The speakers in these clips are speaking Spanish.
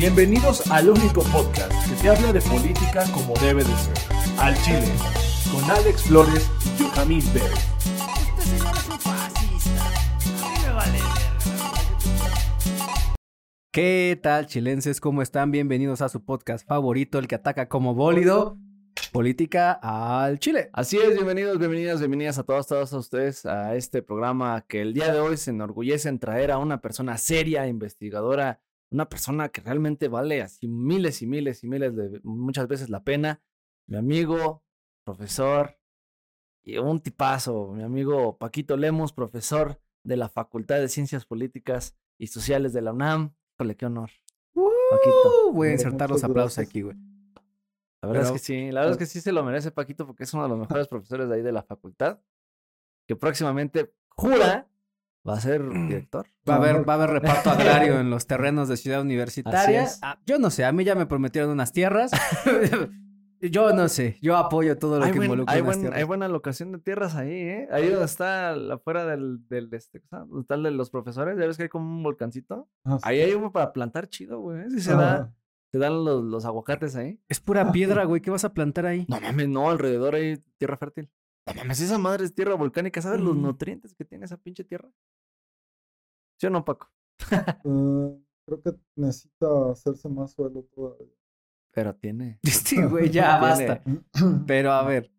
Bienvenidos al único podcast que te habla de política como debe de ser. Al Chile, con Alex Flores y Johamid Bell. Este señor es un fascista. A mí me vale verga. ¿Qué tal, chilenses? ¿Cómo están? Bienvenidos a su podcast favorito, el que ataca como bólido. Política al Chile. Así es, bienvenidos, bienvenidas, bienvenidas a todos, todos a ustedes a este programa que el día de hoy se enorgullece en traer a una persona seria, investigadora, una persona que realmente vale así miles y miles y miles de muchas veces la pena. Mi amigo, profesor, y un tipazo, mi amigo Paquito Lemos, profesor de la Facultad de Ciencias Políticas y Sociales de la UNAM. Híjole, qué honor. Paquito. Uh, voy a insertar los aplausos gracias. aquí, güey. La verdad Pero- es que sí, la verdad es que sí se lo merece Paquito porque es uno de los mejores profesores de ahí de la facultad. Que próximamente jura va a ser director. Va a haber, va a haber reparto agrario en los terrenos de Ciudad Universitaria. Así es. Ah, yo no sé, a mí ya me prometieron unas tierras. yo no sé, yo apoyo todo lo Hay, que buen- involucra hay, buen- buena locación de tierras ahí, ¿eh? Ahí donde está la- afuera del, del este. Donde está el de los profesores, ya ves que hay como un volcancito. Ah, sí. Ahí hay uno para plantar chido, güey. Si se da, se dan los, los aguacates ahí. Es pura piedra, güey. ¿Qué vas a plantar ahí? No mames, no, alrededor hay tierra fértil. No mames, esa madre es tierra volcánica. ¿Sabes los nutrientes que tiene esa pinche tierra? ¿Sí o no, Paco? Eh, creo que necesita hacerse más suelo todavía. Pero tiene. Sí, güey, ya basta. Pero a ver,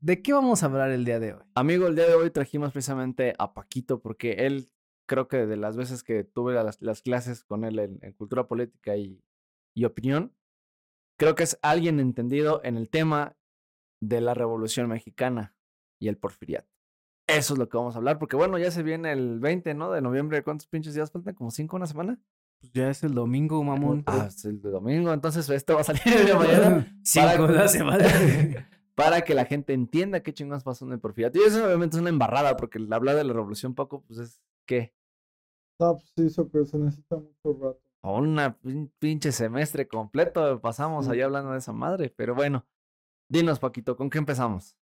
¿de qué vamos a hablar el día de hoy? Amigo, el día de hoy trajimos precisamente a Paquito porque él, creo que de las veces que tuve las, las clases con él en, en cultura política y, y opinión, creo que es alguien entendido en el tema de la Revolución Mexicana y el porfiriato. Eso es lo que vamos a hablar, porque bueno, ya se viene el 20, ¿no? De noviembre. ¿Cuántos pinches días faltan? ¿Como cinco una semana? Pues ya es el domingo, mamón. Ah, es el domingo, entonces esto va a salir el de mañana. Cinco para de la que- semana. para que la gente entienda qué chingados pasó en el porfiriato. Y eso obviamente es una embarrada, porque el hablar de la revolución, Paco, pues es ¿qué? No, pues sí, eso que se necesita mucho rato. O una pinche semestre completo pasamos Sí. allá hablando de esa madre. Pero bueno, dinos, Paquito, ¿con qué empezamos?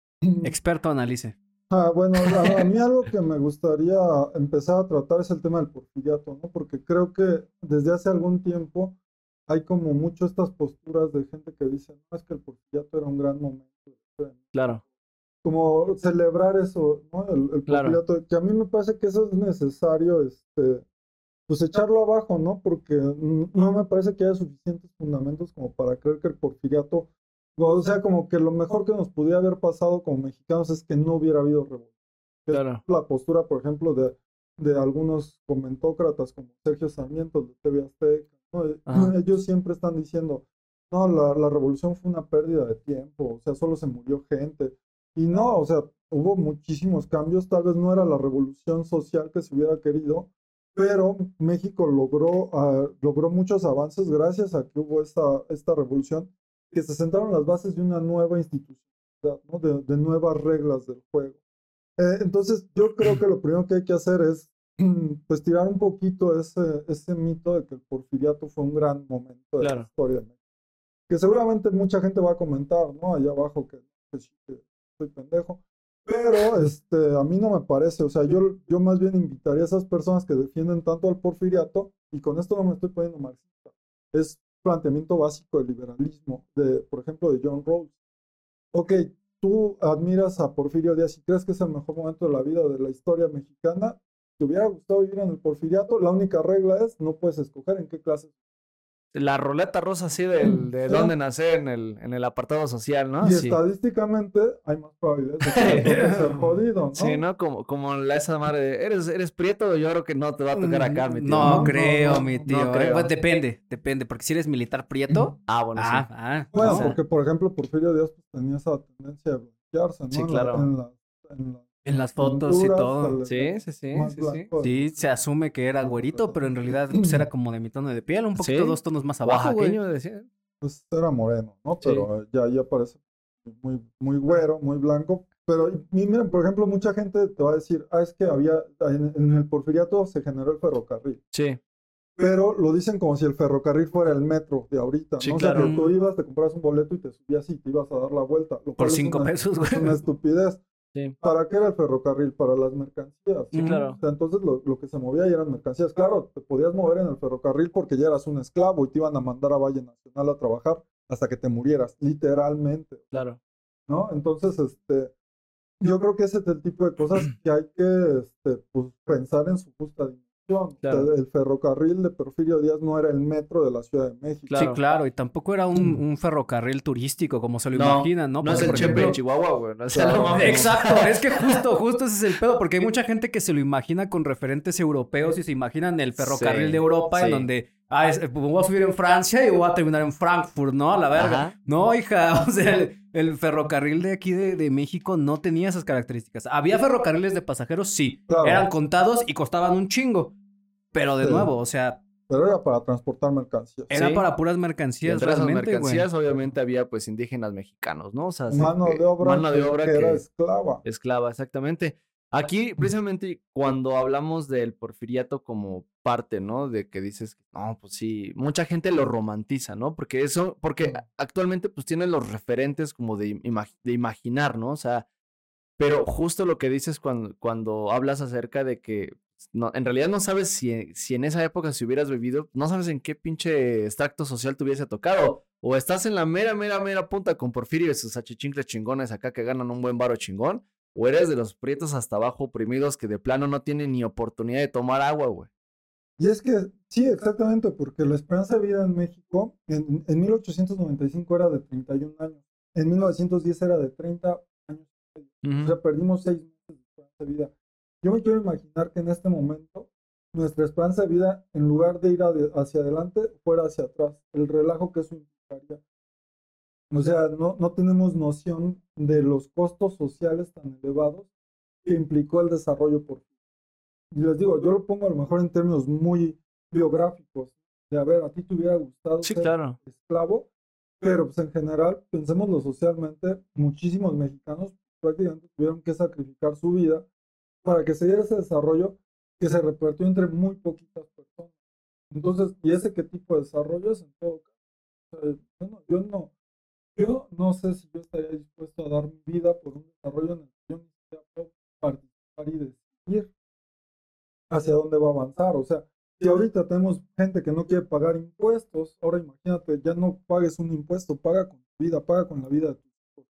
Experto analice. Ah, bueno, a, a mí algo que me gustaría empezar a tratar es el tema del porfiriato, ¿no? Porque creo que desde hace algún tiempo hay como mucho estas posturas de gente que dice, no, es que el porfiriato era un gran momento. de la historia de México". Claro. Como celebrar eso, ¿no? El, el Claro. porfiriato, que a mí me parece que eso es necesario, este, pues echarlo abajo, ¿no? Porque mm, no me parece que haya suficientes fundamentos como para creer que el porfiriato, o sea, como que lo mejor que nos pudiera haber pasado como mexicanos es que no hubiera habido revolución. Claro. la postura, por ejemplo, de, de algunos comentócratas como Sergio Sarmiento de TV Azteca, ¿no? Eh. Ellos siempre están diciendo, no, la, la revolución fue una pérdida de tiempo, o sea, solo se murió gente. Y no, o sea, hubo muchísimos cambios, tal vez no era la revolución social que se hubiera querido, pero México logró, ah, logró muchos avances gracias a que hubo esta, esta revolución, que se sentaron las bases de una nueva institucionalidad, ¿no? de, de nuevas reglas del juego. Eh, entonces, yo creo que lo primero que hay que hacer es, pues, tirar un poquito ese, ese mito de que el porfiriato fue un gran momento de la Claro. historia de México. Que seguramente mucha gente va a comentar, ¿no? Allá abajo que, que que soy pendejo. Pero este, a mí no me parece, o sea, yo, yo más bien invitaría a esas personas que defienden tanto al porfiriato, y con esto no me estoy poniendo marxista, es planteamiento básico del liberalismo, de, por ejemplo, de John Rawls. Ok, tú admiras a Porfirio Díaz y crees que es el mejor momento de la vida de la historia mexicana, te hubiera gustado vivir en el porfiriato, la única regla es no puedes escoger en qué clase La roleta rosa así del, de Sí. dónde nacer en el, en el apartado social, ¿no? y Sí. estadísticamente hay más probabilidades de que ser jodido, ¿no? Sí, ¿no? Como, como la esa madre de, ¿eres, eres prieto, yo creo que no te va a tocar acá, mi tío. No, No, creo, no, mi no tío. creo. Eh, pues depende, depende. Porque si eres militar prieto. Ah, bueno, ah, sí. ah. Bueno, o sea, porque por ejemplo Porfirio Díaz pues, tenía esa tendencia a blanquearse, ¿no? Sí, En la- claro. En, la- en las En las fotos y todo. Sí, sí, sí, sí, sí. Sí, se asume que era güerito, pero en realidad pues, era como de mi tono de piel, un poquito Sí. dos tonos más abajo, güey. Oaxaqueño, decía. Pues era moreno, ¿no? Sí. Pero ya, ya parece muy, muy güero, muy blanco. Pero miren, por ejemplo, mucha gente te va a decir, ah, es que había, en, en el porfiriato se generó el ferrocarril. Sí, Pero lo dicen como si el ferrocarril fuera el metro de ahorita, Sí, ¿no? O sea, claro. que tú ibas, te comprabas un boleto y te subías y te ibas a dar la vuelta. lo cual Por es cinco una- pesos, Es güey. una estupidez. Sí. ¿Para qué era el ferrocarril? Para las mercancías. Sí, claro. O sea, entonces lo, lo que se movía ya eran mercancías. Claro, te podías mover en el ferrocarril porque ya eras un esclavo y te iban a mandar a Valle Nacional a trabajar hasta que te murieras, literalmente, Claro. ¿no? Entonces, este, yo creo que ese es el tipo de cosas que hay que este, pues, pensar en su justa dimensión. Claro. el ferrocarril de Porfirio Díaz no era el metro de la Ciudad de México. Claro. Sí, claro, y tampoco era un, un ferrocarril turístico como se lo No, imaginan, ¿no? No es el por Chepe ejemplo- en Chihuahua, güey. No, Claro. Exacto, es que justo, justo ese es el pedo, porque hay mucha gente que se lo imagina con referentes europeos y se imaginan el ferrocarril Sí, de Europa en donde, ah, es- voy a subir en Francia y voy a terminar en Frankfurt, ¿no? A la verga. Ajá. No, hija, o sea, el, el ferrocarril de aquí de, de México no tenía esas características. Había ferrocarriles de pasajeros, sí, Claro. eran contados y costaban un chingo, pero de Sí. nuevo, o sea, Pero era para transportar mercancías. era Sí. para puras Y mercancías entre esas realmente, güey. mercancías, obviamente, había pues indígenas mexicanos, ¿no? O sea, Mano de obra, mano de que- obra que era esclava. esclava, exactamente. Aquí, precisamente, cuando hablamos del porfiriato como parte, ¿no? De que dices, no, pues sí, mucha gente lo romantiza, ¿no? Porque eso, porque actualmente pues tiene los referentes como de, imag- de imaginar, ¿no? O sea, pero justo lo que dices cuando, cuando hablas acerca de que no, en realidad no sabes si, si en esa época si hubieras vivido, no sabes en qué pinche extracto social te hubiese tocado. O estás en la mera, mera, mera punta con Porfirio y sus achichincles chingones acá que ganan un buen varo chingón. O eres de los prietos hasta abajo oprimidos que de plano no tienen ni oportunidad de tomar agua, güey. Y es que, sí, exactamente, porque la esperanza de vida en México en, en 1895 era de 31 años, en 1910 era de 30 años. O sea, perdimos seis meses de esperanza de vida. Yo me quiero imaginar que en este momento nuestra esperanza de vida, en lugar de ir hacia adelante, fuera hacia atrás. El relajo que eso implicaría. O sea, no, no tenemos noción de los costos sociales tan elevados que implicó el desarrollo por y les digo, yo lo pongo a lo mejor en términos muy biográficos, de a ver, a ti te hubiera gustado Sí, ser claro. esclavo, pero pues en general, pensémoslo socialmente, muchísimos mexicanos prácticamente tuvieron que sacrificar su vida para que se diera ese desarrollo que se repartió entre muy poquitas personas. Entonces, ¿y ese qué tipo de desarrollo es en todo caso? O sea, yo, no, yo no, yo no sé si yo estaría dispuesto a dar mi vida por un desarrollo en el que yo ni siquiera puedo participar y decidir hacia dónde va a avanzar. O sea, si ahorita tenemos gente que no quiere pagar impuestos, ahora imagínate, ya no pagues un impuesto, paga con tu vida, paga con la vida de tus hijos.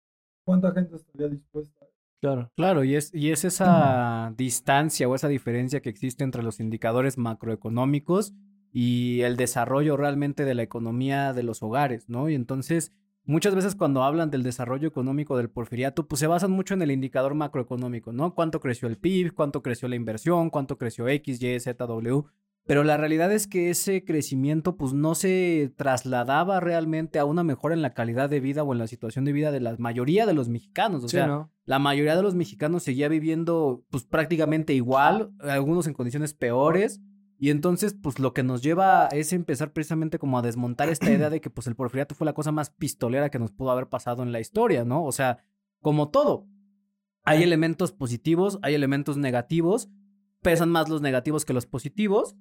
¿Cuánta gente estaría dispuesta? Claro. Claro, y es, y es esa distancia o esa diferencia que existe entre los indicadores macroeconómicos y el desarrollo realmente de la economía de los hogares, ¿no? Y entonces, muchas veces cuando hablan del desarrollo económico del porfiriato, pues se basan mucho en el indicador macroeconómico, ¿no? Cuánto creció el PIB, cuánto creció la inversión, cuánto creció X, Y, Z, W. Pero la realidad es que ese crecimiento pues no se trasladaba realmente a una mejora en la calidad de vida o en la situación de vida de la mayoría de los mexicanos. O Sí, sea, ¿no? la mayoría de los mexicanos seguía viviendo pues prácticamente igual, algunos en condiciones peores. Y entonces, pues lo que nos lleva es empezar precisamente como a desmontar esta idea de que pues el porfiriato fue la cosa más pistolera que nos pudo haber pasado en la historia, ¿no? O sea, como todo, hay elementos positivos, hay elementos negativos, pesan más los negativos que los positivos,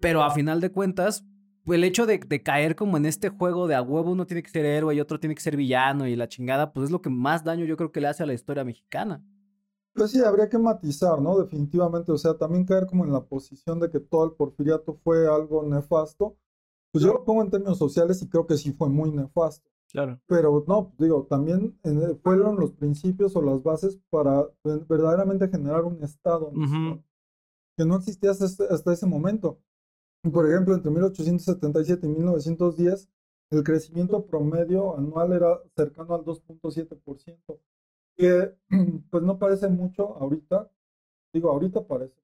pero a final de cuentas, pues, el hecho de, de caer como en este juego de a huevo uno tiene que ser héroe y otro tiene que ser villano y la chingada, pues es lo que más daño yo creo que le hace a la historia mexicana. Pues sí, habría que matizar, ¿no? Definitivamente, o sea, también caer como en la posición de que todo el porfiriato fue algo nefasto. Pues yo lo pongo en términos sociales y creo que sí fue muy nefasto. Claro. Pero no, digo, también eh, fueron los principios o las bases para ver- verdaderamente generar un Estado nacional, que no existía hasta, ese momento. Por ejemplo, entre 1877 y 1910, el crecimiento promedio anual era cercano al 2.7%, que pues no parece mucho ahorita. Digo, ahorita parece.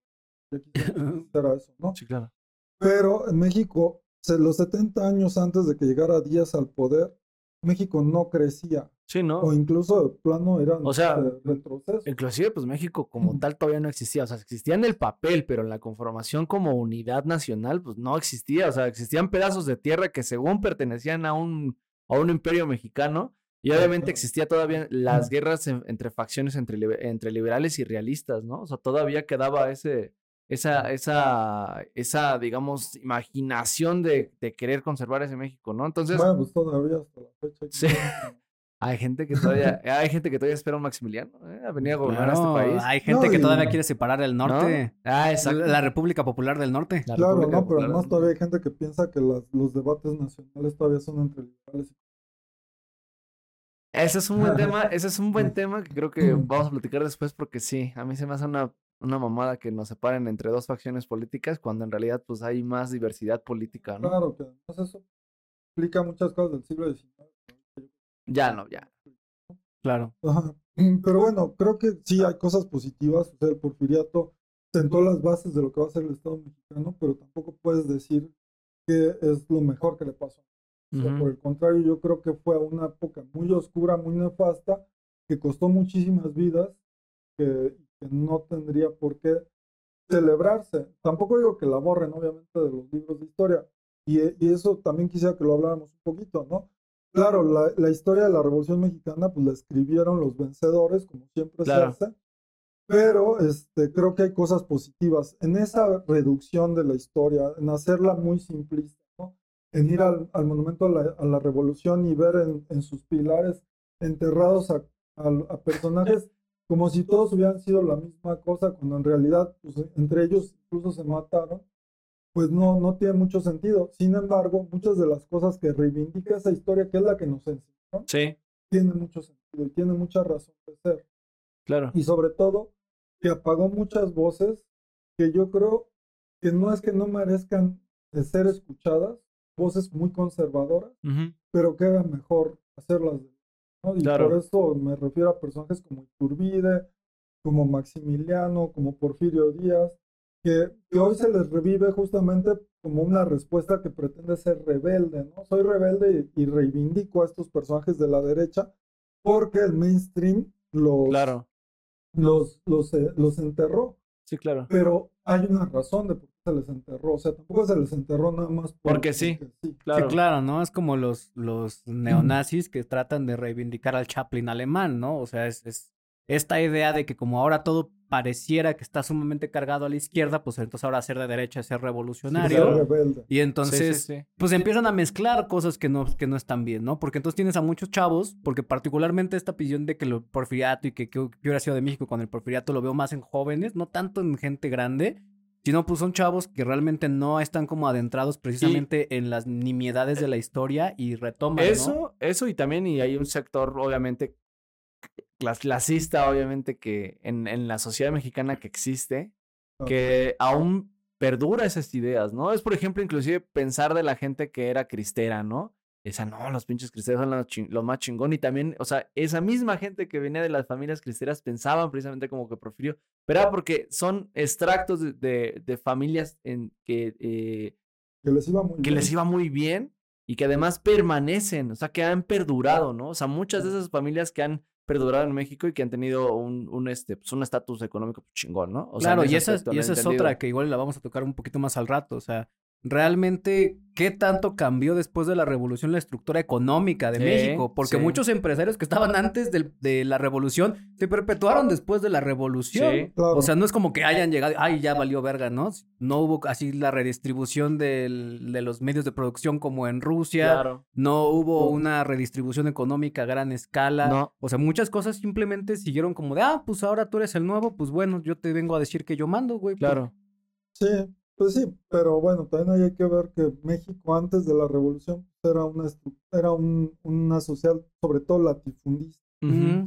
Era eso, ¿no? Sí, claro. Pero en México, los 70 años antes de que llegara Díaz al poder, México no crecía. Sí, ¿no? O incluso de plano eran O sea, este, retrocesos. Inclusive, pues México como tal todavía no existía. O sea, existía en el papel, pero en la conformación como unidad nacional, pues no existía. O sea, existían pedazos de tierra que según pertenecían a un, a un imperio mexicano. Y obviamente existía todavía las guerras en- entre facciones entre, entre liberales y realistas, ¿no? O sea, todavía quedaba ese, esa, esa, esa, digamos, imaginación de, de querer conservar ese México, ¿no? Entonces, bueno, pues todavía hasta la fecha. Sí. hay gente que todavía, hay gente que todavía espera a un Maximiliano, ¿eh? a venir a gobernar a este país. Hay gente No, que todavía quiere separar el ¿no? norte. Ah, exacto. La República Popular del Norte. La Claro, República no, pero además del todavía hay gente que piensa que las- los debates nacionales todavía son entre liberales y Ese es un buen tema, ese es un buen tema que creo que vamos a platicar después porque sí, a mí se me hace una, una mamada que nos separen entre dos facciones políticas cuando en realidad pues hay más diversidad política, ¿no? Claro, que además eso explica muchas cosas del siglo XIX. Ya no, ya. Claro. Ajá. Pero bueno, creo que sí hay cosas positivas. O sea, el porfiriato sentó las bases de lo que va a ser el Estado mexicano, pero tampoco puedes decir que es lo mejor que le pasó. O sea, Ujú. por el contrario, yo creo que fue una época muy oscura, muy nefasta, que costó muchísimas vidas, que, que no tendría por qué celebrarse. Tampoco digo que la borren, obviamente, de los libros de historia. Y, y eso también quisiera que lo habláramos un poquito, ¿no? Claro, la, la historia de la Revolución Mexicana, pues la escribieron los vencedores, como siempre Claro. se hace. Pero este, creo que hay cosas positivas en esa reducción de la historia, en hacerla muy simplista. En ir al, al monumento a la, a la revolución y ver en, en sus pilares enterrados a, a- a personajes como si todos hubieran sido la misma cosa, cuando en realidad pues, entre ellos incluso se mataron, pues no, no tiene mucho sentido. Sin embargo, muchas de las cosas que reivindica esa historia, que es la que nos enseñó, Sí, tiene mucho sentido y tiene mucha razón de ser claro. y sobre todo que apagó muchas voces que yo creo que no es que no merezcan de ser escuchadas, voces muy conservadoras, pero que era mejor hacerlas. ¿no? Y Claro. por eso me refiero a personajes como Iturbide, como Maximiliano, como Porfirio Díaz, que, que hoy se les revive justamente como una respuesta que pretende ser rebelde, ¿no? Soy rebelde y, y reivindico a estos personajes de la derecha porque el mainstream los, Claro. los, los, eh, los enterró, Sí, claro. pero hay una razón de por qué se les enterró, o sea, tampoco se les enterró nada más por- Porque sí. sí. Claro. Sí, claro, ¿no? Es como los, los neonazis que tratan de reivindicar al Chaplin alemán, ¿no? O sea, es, es esta idea de que como ahora todo pareciera que está sumamente cargado a la izquierda, pues entonces ahora ser de derecha es ser revolucionario. rebelde. Y entonces, sí, sí. pues empiezan a mezclar cosas que no, que no están bien, ¿no? Porque entonces tienes a muchos chavos, porque particularmente esta visión de que el porfiriato y que, que hubiera sido de México con el porfiriato lo veo más en jóvenes, no tanto en gente grande, sino pues son chavos que realmente no están como adentrados precisamente en las nimiedades de la historia y retoman, ¿no? Eso, eso y también, y hay un sector, obviamente, clas- clasista, obviamente, que en, en la sociedad mexicana que existe, que aún perdura esas ideas, ¿no? Es, por ejemplo, inclusive pensar de la gente que era cristera, ¿no? Esa, no, los pinches cristeros son los, más chingón. Y también, o sea, esa misma gente que venía de las familias cristeras pensaban precisamente como que Porfirio, pero era porque son extractos de, de- de familias en que eh, que les iba muy que bien. les iba muy bien y que además permanecen, o sea, que han perdurado, ¿no? O sea, muchas de esas familias que han perdurado en México y que han tenido un, un este, pues un estatus económico chingón, ¿no? O claro, y esa, y esa es entendido. otra que igual la vamos a tocar un poquito más al rato. O sea, realmente, ¿qué tanto cambió después de la revolución la estructura económica de Sí, México? Porque sí. muchos empresarios que estaban antes del- de la revolución se perpetuaron después de la revolución. Sí. Claro. O sea, no es como que hayan llegado, ay, ya valió verga, ¿no? No hubo así la redistribución del- de los medios de producción como en Rusia. Claro. No hubo una redistribución económica a gran escala. No. O sea, muchas cosas simplemente siguieron como de, ah, pues ahora tú eres el nuevo, pues bueno, yo te vengo a decir que yo mando, güey. pues, Claro. Sí, pues sí, pero bueno, también hay que ver que México antes de la revolución era una, era un- una social, sobre todo latifundista,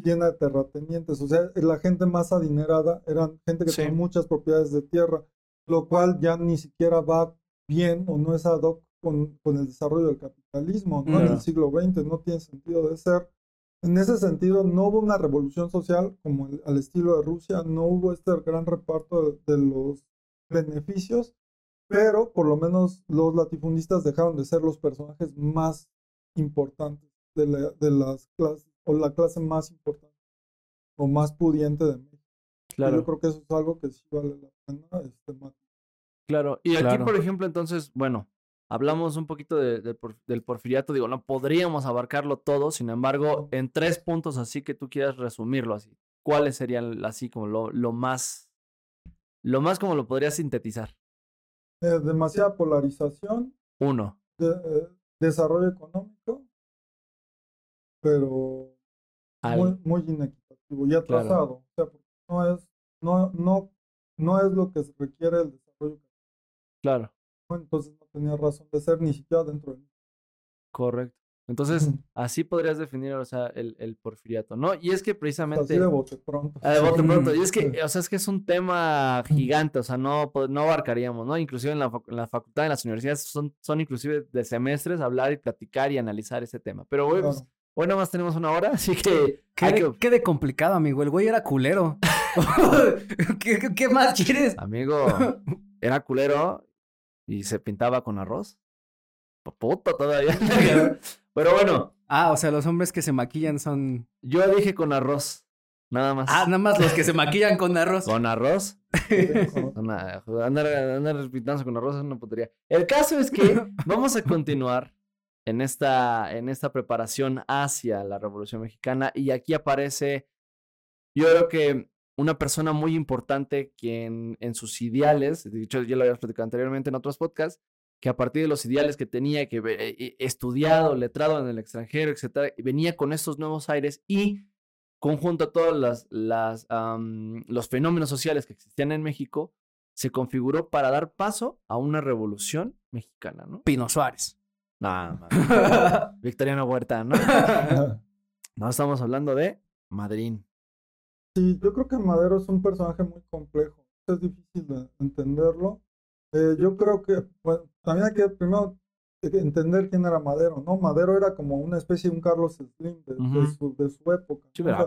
llena de terratenientes, o sea, la gente más adinerada eran gente que Sí. tenía muchas propiedades de tierra, lo cual ya ni siquiera va bien o no es ad hoc con, con el desarrollo del capitalismo, ¿no? En el siglo XX no tiene sentido de ser. En ese sentido, no hubo una revolución social como el- al estilo de Rusia, no hubo este gran reparto de, de los beneficios, pero por lo menos los latifundistas dejaron de ser los personajes más importantes de, la- de las clases, o la clase más importante, o más pudiente de México. Claro. Yo creo que eso es algo que sí vale la pena este. Claro, y aquí, Claro. por ejemplo, entonces, bueno, hablamos un poquito de- de por- del porfiriato, digo, no podríamos abarcarlo todo, sin embargo, en tres puntos así que tú quieras resumirlo así, ¿cuáles serían así como lo, lo más, lo más como lo podrías sintetizar? Eh, demasiada polarización, Uno, de- eh, desarrollo económico, pero al- muy, muy inequitativo y atrasado. O sea, porque no es, no, no, no es lo que se requiere el desarrollo. claro. Entonces no tenía razón de ser ni siquiera dentro de correcto. Entonces, así podrías definir, o sea, el, el porfiriato, ¿no? Y es que precisamente... así de bote pronto. Ah, de bote pronto. Y es que, o sea, es que es un tema gigante, o sea, no, no abarcaríamos, ¿no? Inclusive en la, en la facultad, en las universidades, son, son inclusive de semestres hablar y platicar y analizar ese tema. Pero, güey, pues, Claro. hoy nada más tenemos una hora, así que ¿Qué, de, que- qué de complicado, amigo. El güey era culero. ¿Qué, más quieres? Amigo, era culero y se pintaba con arroz. Puta todavía. Pero bueno, Ah, o sea, los hombres que se maquillan son. yo dije con arroz, nada más. Ah, nada más los que se maquillan con arroz. Con arroz. Andar, andar pintándose con arroz es una putería. El caso es que vamos a continuar en esta, en esta preparación hacia la Revolución Mexicana y aquí aparece, yo creo que una persona muy importante quien en sus ideales, de hecho ya lo habíamos platicado anteriormente en otros podcasts, que a partir de los ideales que tenía, que ve- eh, estudiado, letrado en el extranjero, etcétera, venía con estos nuevos aires y conjunto a todos las, las, am, los fenómenos sociales que existían en México, se configuró para dar paso a una revolución mexicana, ¿no? Pino Suárez. Nah, man. Victoriano Huerta, ¿no? No estamos hablando de Madrid. Sí, yo creo que Madero es un personaje muy complejo. Es difícil de entenderlo. Eh, yo creo que bueno, también hay que primero entender quién era Madero, ¿no? Madero era como una especie de un Carlos Slim de, de Ujú. su, de su época. Sí, ¿no? O sea,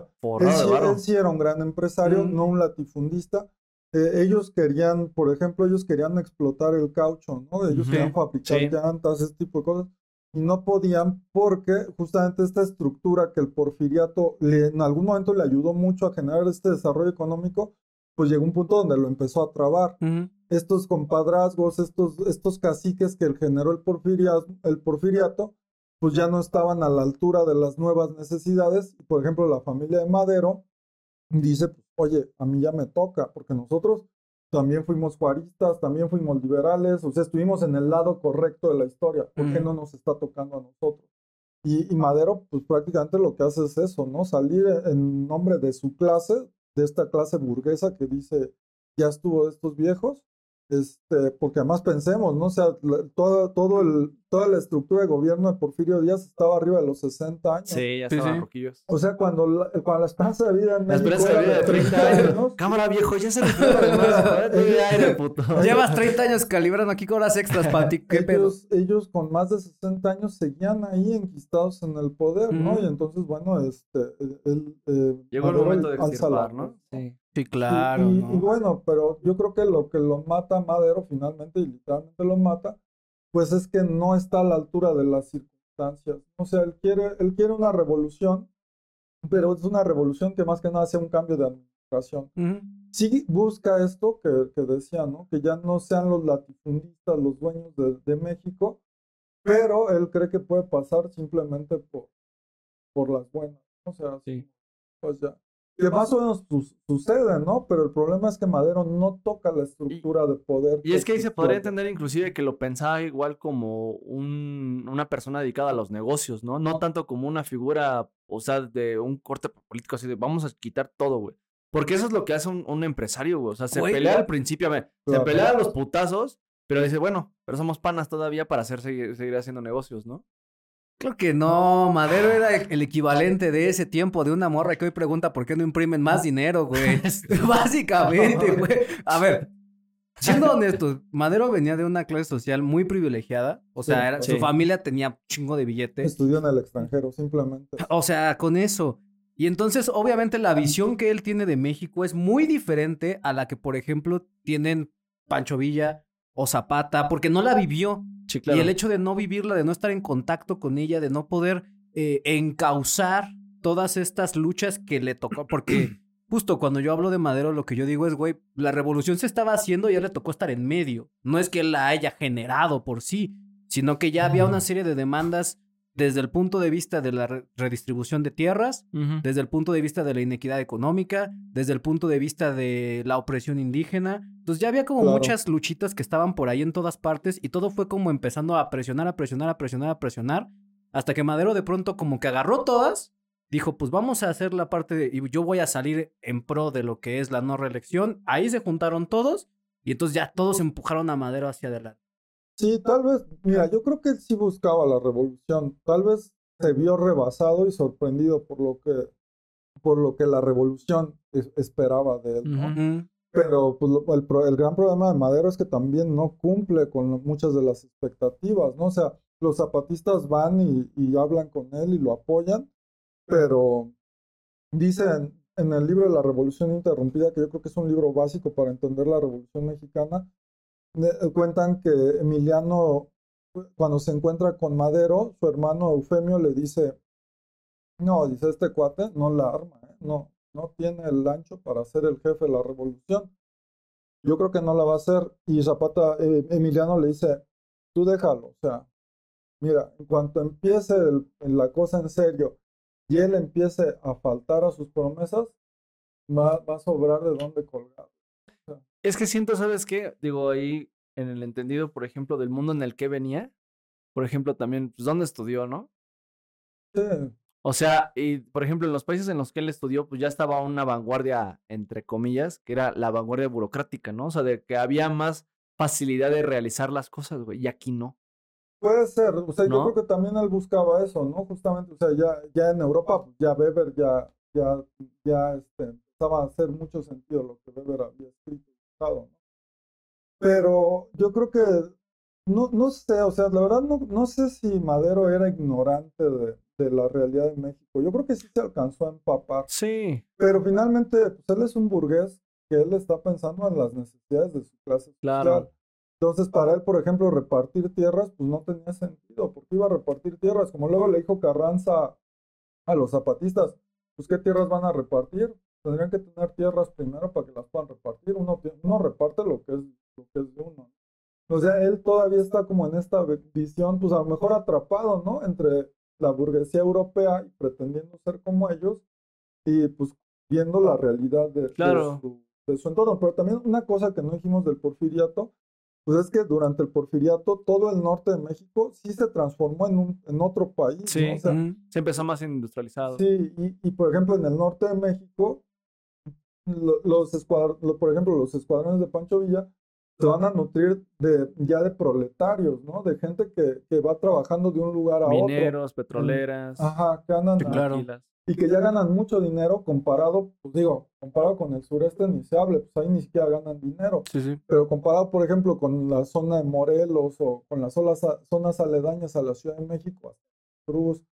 él, de él sí era un gran empresario, Mm. no un latifundista. Eh, ellos querían, por ejemplo, ellos querían explotar el caucho, ¿no? Ellos Ujú. querían fabricar Sí. llantas, ese tipo de cosas. Y no podían porque justamente esta estructura que el porfiriato le- en algún momento le ayudó mucho a generar este desarrollo económico, pues llegó un punto donde lo empezó a trabar estos compadrazgos, estos, estos caciques que generó el, porfiria- el porfiriato, pues ya no estaban a la altura de las nuevas necesidades. Por ejemplo, la familia de Madero dice, pues, oye, a mí ya me toca, porque nosotros también fuimos juaristas, también fuimos liberales, o sea, estuvimos en el lado correcto de la historia, ¿por qué no nos está tocando a nosotros? Y, y Madero, pues prácticamente lo que hace es eso, ¿no? Salir en nombre de su clase, de esta clase burguesa que dice, ya estuvo de estos viejos, este, porque además pensemos, ¿no? O sea, la- toda, todo el, toda la estructura de gobierno de Porfirio Díaz estaba arriba de los 60 años. Sí, ya estaban sí. roquillos. O sea, cuando la, cuando la esperanza de vida en La México esperanza de vida de 30 años. Cámara viejo, ya se le fue aire, puto. Llevas 30 años calibrando aquí con horas extras para ti. ¿Qué pedo? ellos, ellos con más de 60 años seguían ahí enquistados en el poder, ¿no? Y entonces, bueno, este, él, eh, Llegó el momento de la extirpar, ¿no? Sí. Sí, claro. y, ¿no? y bueno, pero yo creo que lo que lo mata Madero finalmente, y literalmente lo mata, pues es que no está a la altura de las circunstancias. O sea, él quiere, él quiere una revolución, pero es una revolución que más que nada sea un cambio de administración. Ujú. Sí busca esto que, que decía, ¿no? Que ya no sean los latifundistas los dueños de, de México, pero él cree que puede pasar simplemente por, por las buenas. O sea, Sí. pues ya. Que más o menos su- sucede, ¿no? Pero el problema es que Madero no toca la estructura de poder. Y es que ahí se podría entender inclusive que lo pensaba igual como un, una persona dedicada a los negocios, ¿no? No tanto como una figura, o sea, de un corte político así de vamos a quitar todo, güey. Porque eso es lo que hace un, un empresario, güey. O sea, se Güey. pelea al principio, a ver, se pelea a los putazos, pero dice, bueno, pero somos panas todavía para hacer, seguir, seguir haciendo negocios, ¿no? Creo que no, Madero era el equivalente de ese tiempo de una morra que hoy pregunta por qué no imprimen más dinero, güey. Básicamente, güey. A ver, siendo honestos, Madero venía de una clase social muy privilegiada. O sea, Sí, era- sí. su familia tenía chingo de billetes. Estudió en el extranjero, simplemente. O sea, con eso. Y entonces, obviamente, la visión que él tiene de México es muy diferente a la que, por ejemplo, tienen Pancho Villa o Zapata, porque no la vivió. Sí, Y el hecho de no vivirla, de no estar en contacto con ella, de no poder eh, encauzar todas estas luchas que le tocó, porque justo cuando yo hablo de Madero, lo que yo digo es, güey, la revolución se estaba haciendo y a él le tocó estar en medio. No es que él la haya generado por sí, sino que ya había una serie de demandas desde el punto de vista de la re- redistribución de tierras, desde el punto de vista de la inequidad económica, desde el punto de vista de la opresión indígena. Entonces ya había como Claro. muchas luchitas que estaban por ahí en todas partes y todo fue como empezando a presionar, a presionar, a presionar, a presionar, hasta que Madero de pronto como que agarró todas, dijo, pues vamos a hacer la parte de, y yo voy a salir en pro de lo que es la no reelección. Ahí se juntaron todos y entonces ya todos empujaron a Madero hacia adelante. Sí, tal vez, mira, yo creo que él sí buscaba la revolución. Tal vez se vio rebasado y sorprendido por lo que, por lo que la revolución es- esperaba de él, ¿no? Pero pues, lo- el, el gran problema de Madero es que también no cumple con muchas de las expectativas, ¿no? O sea, los zapatistas van y, y hablan con él y lo apoyan, pero dicen en el libro de la Revolución Interrumpida, que yo creo que es un libro básico para entender la Revolución Mexicana, cuentan que Emiliano, cuando se encuentra con Madero, su hermano Eufemio le dice, no, dice este cuate, no la arma, ¿eh? no, no tiene el ancho para ser el jefe de la revolución. Yo creo que no la va a hacer. Y Zapata, eh, Emiliano le dice, tú déjalo, o sea, mira, en cuanto empiece la cosa en serio y él empiece a faltar a sus promesas, va, va a sobrar de dónde colgar. Es que siento, ¿sabes qué? Digo, ahí en el entendido, por ejemplo, del mundo en el que venía, por ejemplo, también, pues, ¿dónde estudió, no? Sí, O sea, y por ejemplo, en los países en los que él estudió, pues ya estaba una vanguardia, entre comillas, que era la vanguardia burocrática, ¿no? O sea, de que había más facilidad de realizar las cosas, güey, y aquí no. Puede ser, o sea, yo creo que también él buscaba eso, ¿no? Justamente, o sea, ya, ya en Europa, pues, ya Weber ya, ya, ya este, empezaba a hacer mucho sentido lo que Weber había escrito Pero yo creo que, no, no sé, o sea, la verdad no, no sé si Madero era ignorante de, de la realidad de México. Yo creo que sí se alcanzó a empapar. Sí, Pero finalmente, pues él es un burgués que él está pensando en las necesidades de su clase Claro. social. Entonces, para él, por ejemplo, repartir tierras, pues no tenía sentido, porque iba a repartir tierras, como luego le dijo Carranza a los zapatistas, pues qué tierras van a repartir, tendrían que tener tierras primero para que las puedan repartir, uno, uno reparte lo que es, lo que es de uno. O sea, él todavía está como en esta vi- visión, pues a lo mejor atrapado, ¿no? Entre la burguesía europea y pretendiendo ser como ellos, y pues viendo la realidad de, de Claro. su, de su entorno. Pero también una cosa que no dijimos del porfiriato, pues es que durante el porfiriato todo el norte de México sí se transformó en, un, en otro país, ¿no? Sí. O sea, se empezó más industrializado. Sí, y, y por ejemplo en el norte de México, los escuadr- lo- por ejemplo, los escuadrones de Pancho Villa se van a nutrir de ya de proletarios, ¿no? De gente que, que va trabajando de un lugar a otro. Mineros, petroleras, Ajá, que andan Sí, claro. maquilas. y que ya ganan mucho dinero comparado, pues digo, comparado con el sureste ni se hable, pues ahí ni siquiera ganan dinero. Sí, sí. Pero comparado, por ejemplo, con la zona de Morelos o con las zonas, zonas aledañas a la Ciudad de México, hasta Cruz,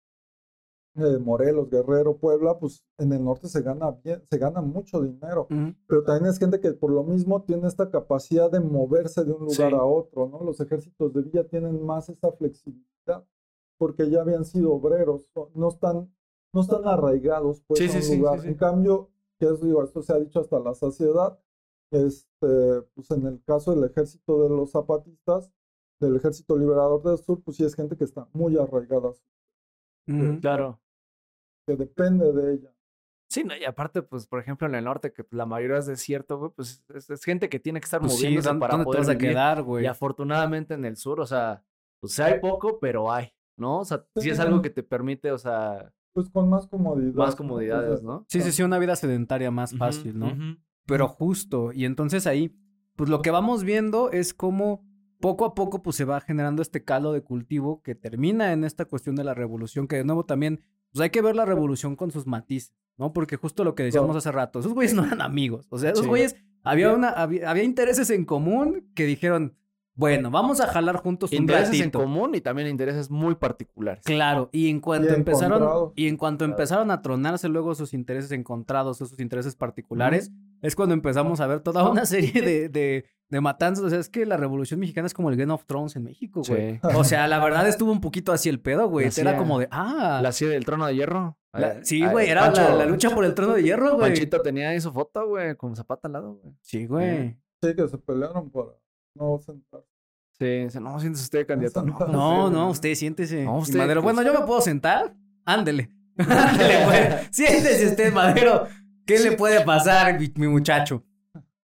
eh, Morelos, Guerrero, Puebla, pues en el norte se gana bien, se gana mucho dinero. Pero también es gente que por lo mismo tiene esta capacidad de moverse de un lugar Sí. a otro, ¿no? Los ejércitos de Villa tienen más esa flexibilidad porque ya habían sido obreros, no están, no están arraigados pues Sí, a un sí, lugar. En cambio, que es, digo, esto se ha dicho hasta la saciedad, este, pues en el caso del ejército de los zapatistas, del ejército liberador del sur, pues sí es gente que está muy arraigada, Ujú. Claro. Que depende de ella. Sí, no, y aparte, pues, por ejemplo, en el norte, que la mayoría es desierto, güey, pues es, es gente que tiene que estar Pues sí, moviéndose ¿dónde para dónde te poder vas a vivir. quedar, güey? Y afortunadamente en el sur, o sea, pues hay poco, pero hay, ¿no? O sea, sí es algo que te permite, o sea, Pues con más comodidad. más comodidades, Pues, ¿no? Sí, sí, sí, una vida sedentaria más fácil, ¿no? Pero justo, y entonces ahí, pues lo que vamos viendo es cómo poco a poco pues se va generando este caldo de cultivo que termina en esta cuestión de la revolución, que de nuevo también, pues hay que ver la revolución con sus matices, ¿no? Porque justo lo que decíamos hace rato, esos güeyes no eran amigos, o sea, esos Sí. güeyes, había, una, había, había intereses en común que dijeron, bueno, vamos a jalar juntos un Intereses en común y también intereses muy particulares. Claro, y en cuanto Y empezaron y en cuanto empezaron a tronarse luego sus intereses encontrados, esos intereses particulares, es cuando empezamos a ver toda una serie de, de, de matanzas. O sea, es que la Revolución Mexicana es como el Game of Thrones en México, güey. Sí. O sea, la verdad estuvo un poquito así el pedo, güey. Era como de, ah. La silla del trono de hierro. la- sí, güey, era la, Pancho- la lucha por el trono de hierro, güey. Panchito tenía ahí su foto, güey, con Zapata al lado, güey. Sí, güey. Sí, que se pelearon para no sentar. Sí, dice, no, siéntese usted candidato. No, No, No, sí, no, güey. usted siéntese. No, usted, Madero, pues- bueno, yo me puedo sentar. Ándele. Ándele, pues. Siéntese usted, Madero. ¿Qué le puede pasar, mi, mi muchacho?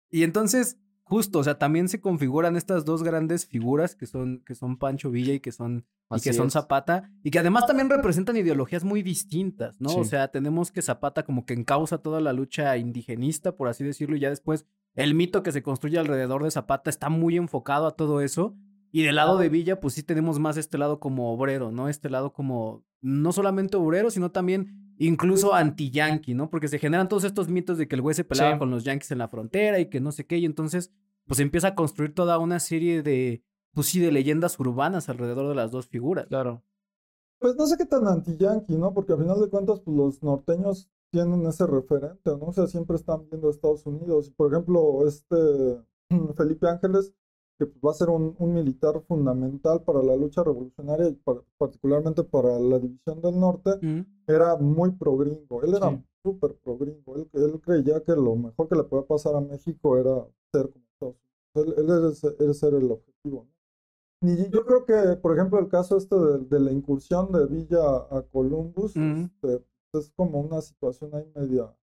Y entonces, justo, o sea, también se configuran estas dos grandes figuras que son, que son Pancho Villa y que son, y que son. Zapata, y que además también representan ideologías muy distintas, ¿no? O sea, tenemos que Zapata como que encausa toda la lucha indigenista, por así decirlo, y ya después el mito que se construye alrededor de Zapata está muy enfocado a todo eso. Y del lado de Villa, pues sí tenemos más este lado como obrero, ¿no? Este lado como no solamente obrero, sino también incluso anti-yankee, ¿no? Porque se generan todos estos mitos de que el güey se peleaba Sí. con los yankees en la frontera y que no sé qué, y entonces pues empieza a construir toda una serie de, pues sí, de leyendas urbanas alrededor de las dos figuras. Claro. Pues no sé qué tan anti-yankee, ¿no? Porque al final de cuentas, pues los norteños tienen ese referente, ¿no? O sea, siempre están viendo a Estados Unidos. Por ejemplo, este Felipe Ángeles, que va a ser un, un militar fundamental para la lucha revolucionaria y par- particularmente para la división del norte, era muy pro gringo. Él era Sí. súper pro gringo. Él, él creía que lo mejor que le podía pasar a México era ser como Estados Unidos. Él, él era era el objetivo, ¿no? Y yo creo que, por ejemplo, el caso este de, de la incursión de Villa a Columbus, Ujú. este, es como una situación ahí media,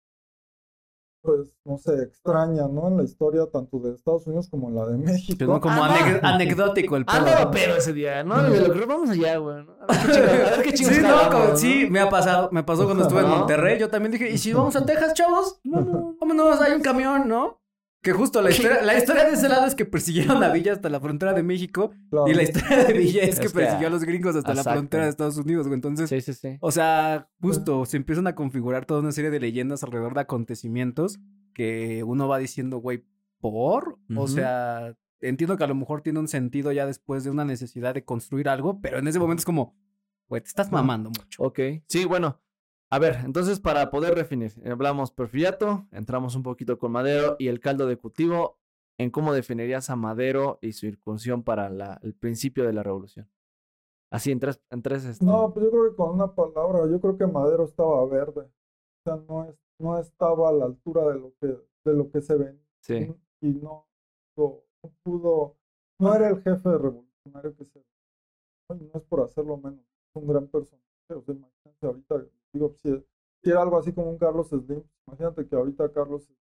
pues, no sé, extraña, ¿no? En la historia tanto de Estados Unidos como en la de México. No como Ah, no. anec- anecdótico el pedo. Andaba pedo ese día, ¿no? Y lo creo, vamos allá, güey. ¿no? A ver qué chingados Sí, no, como- ¿no? sí, me ha pasado, me pasó cuando estuve en ¿No? Monterrey, yo también dije, ¿y si vamos a Texas, chavos? Vámonos, vámonos, hay un camión, ¿no? Que justo la historia, la historia de ese lado es que persiguieron a Villa hasta la frontera de México Claro. y la historia de Villa es que Es que- persiguió a los gringos hasta la frontera de Estados Unidos, güey. Entonces, Sí, sí, sí. o sea, justo se empiezan a configurar toda una serie de leyendas alrededor de acontecimientos que uno va diciendo, güey, ¿por? O sea, entiendo que a lo mejor tiene un sentido ya después de una necesidad de construir algo, pero en ese momento es como, güey, te estás mamando mucho. Ok. Sí, bueno. A ver, entonces para poder definir, hablamos porfiriato, entramos un poquito con Madero y el caldo de cultivo en cómo definirías a Madero y su incursión para la- el principio de la revolución. Así, en tres, en tres este, No, pues yo creo que con una palabra, yo creo que Madero estaba verde. O sea, no, es, no estaba a la altura de lo que, de lo que se ven. sí. Y no, pudo- no pudo, no era el jefe revolucionario que se ¿no? es por hacerlo menos, es un gran personaje. O sea, imagínate ahorita, digo, si, si era algo así como un Carlos Slim, imagínate que ahorita Carlos Slim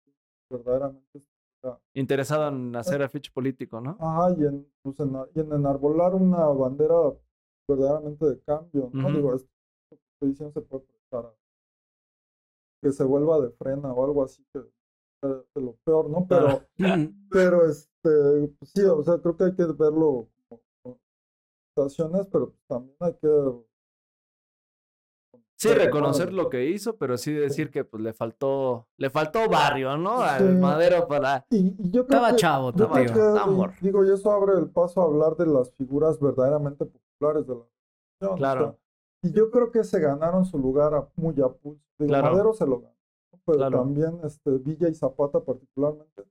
verdaderamente está Interesado en hacer afiche político, ¿no? Ajá, y en, pues, en, y en enarbolar una bandera verdaderamente de cambio, ¿no? Digo, esto que estoy diciendo se puede prestar a que se vuelva de frena o algo así, que de lo peor, ¿no? Pero, pero este, pues sí, o sea, creo que hay que verlo como como situaciones, pero pues también hay que Sí, reconocer lo que hizo, pero sí decir que pues le faltó, le faltó barrio, ¿no? Al Sí. Madero para. Y, y yo creo Estaba que, chavo, yo creo tío. que, Estaba y- morro. digo, y eso abre el paso a hablar de las figuras verdaderamente populares de la revolución. o Claro. sea, y yo creo que se ganaron su lugar a, muy a pulso. Digo, Claro. Madero se lo ganó, pero Claro. también este, Villa y Zapata particularmente.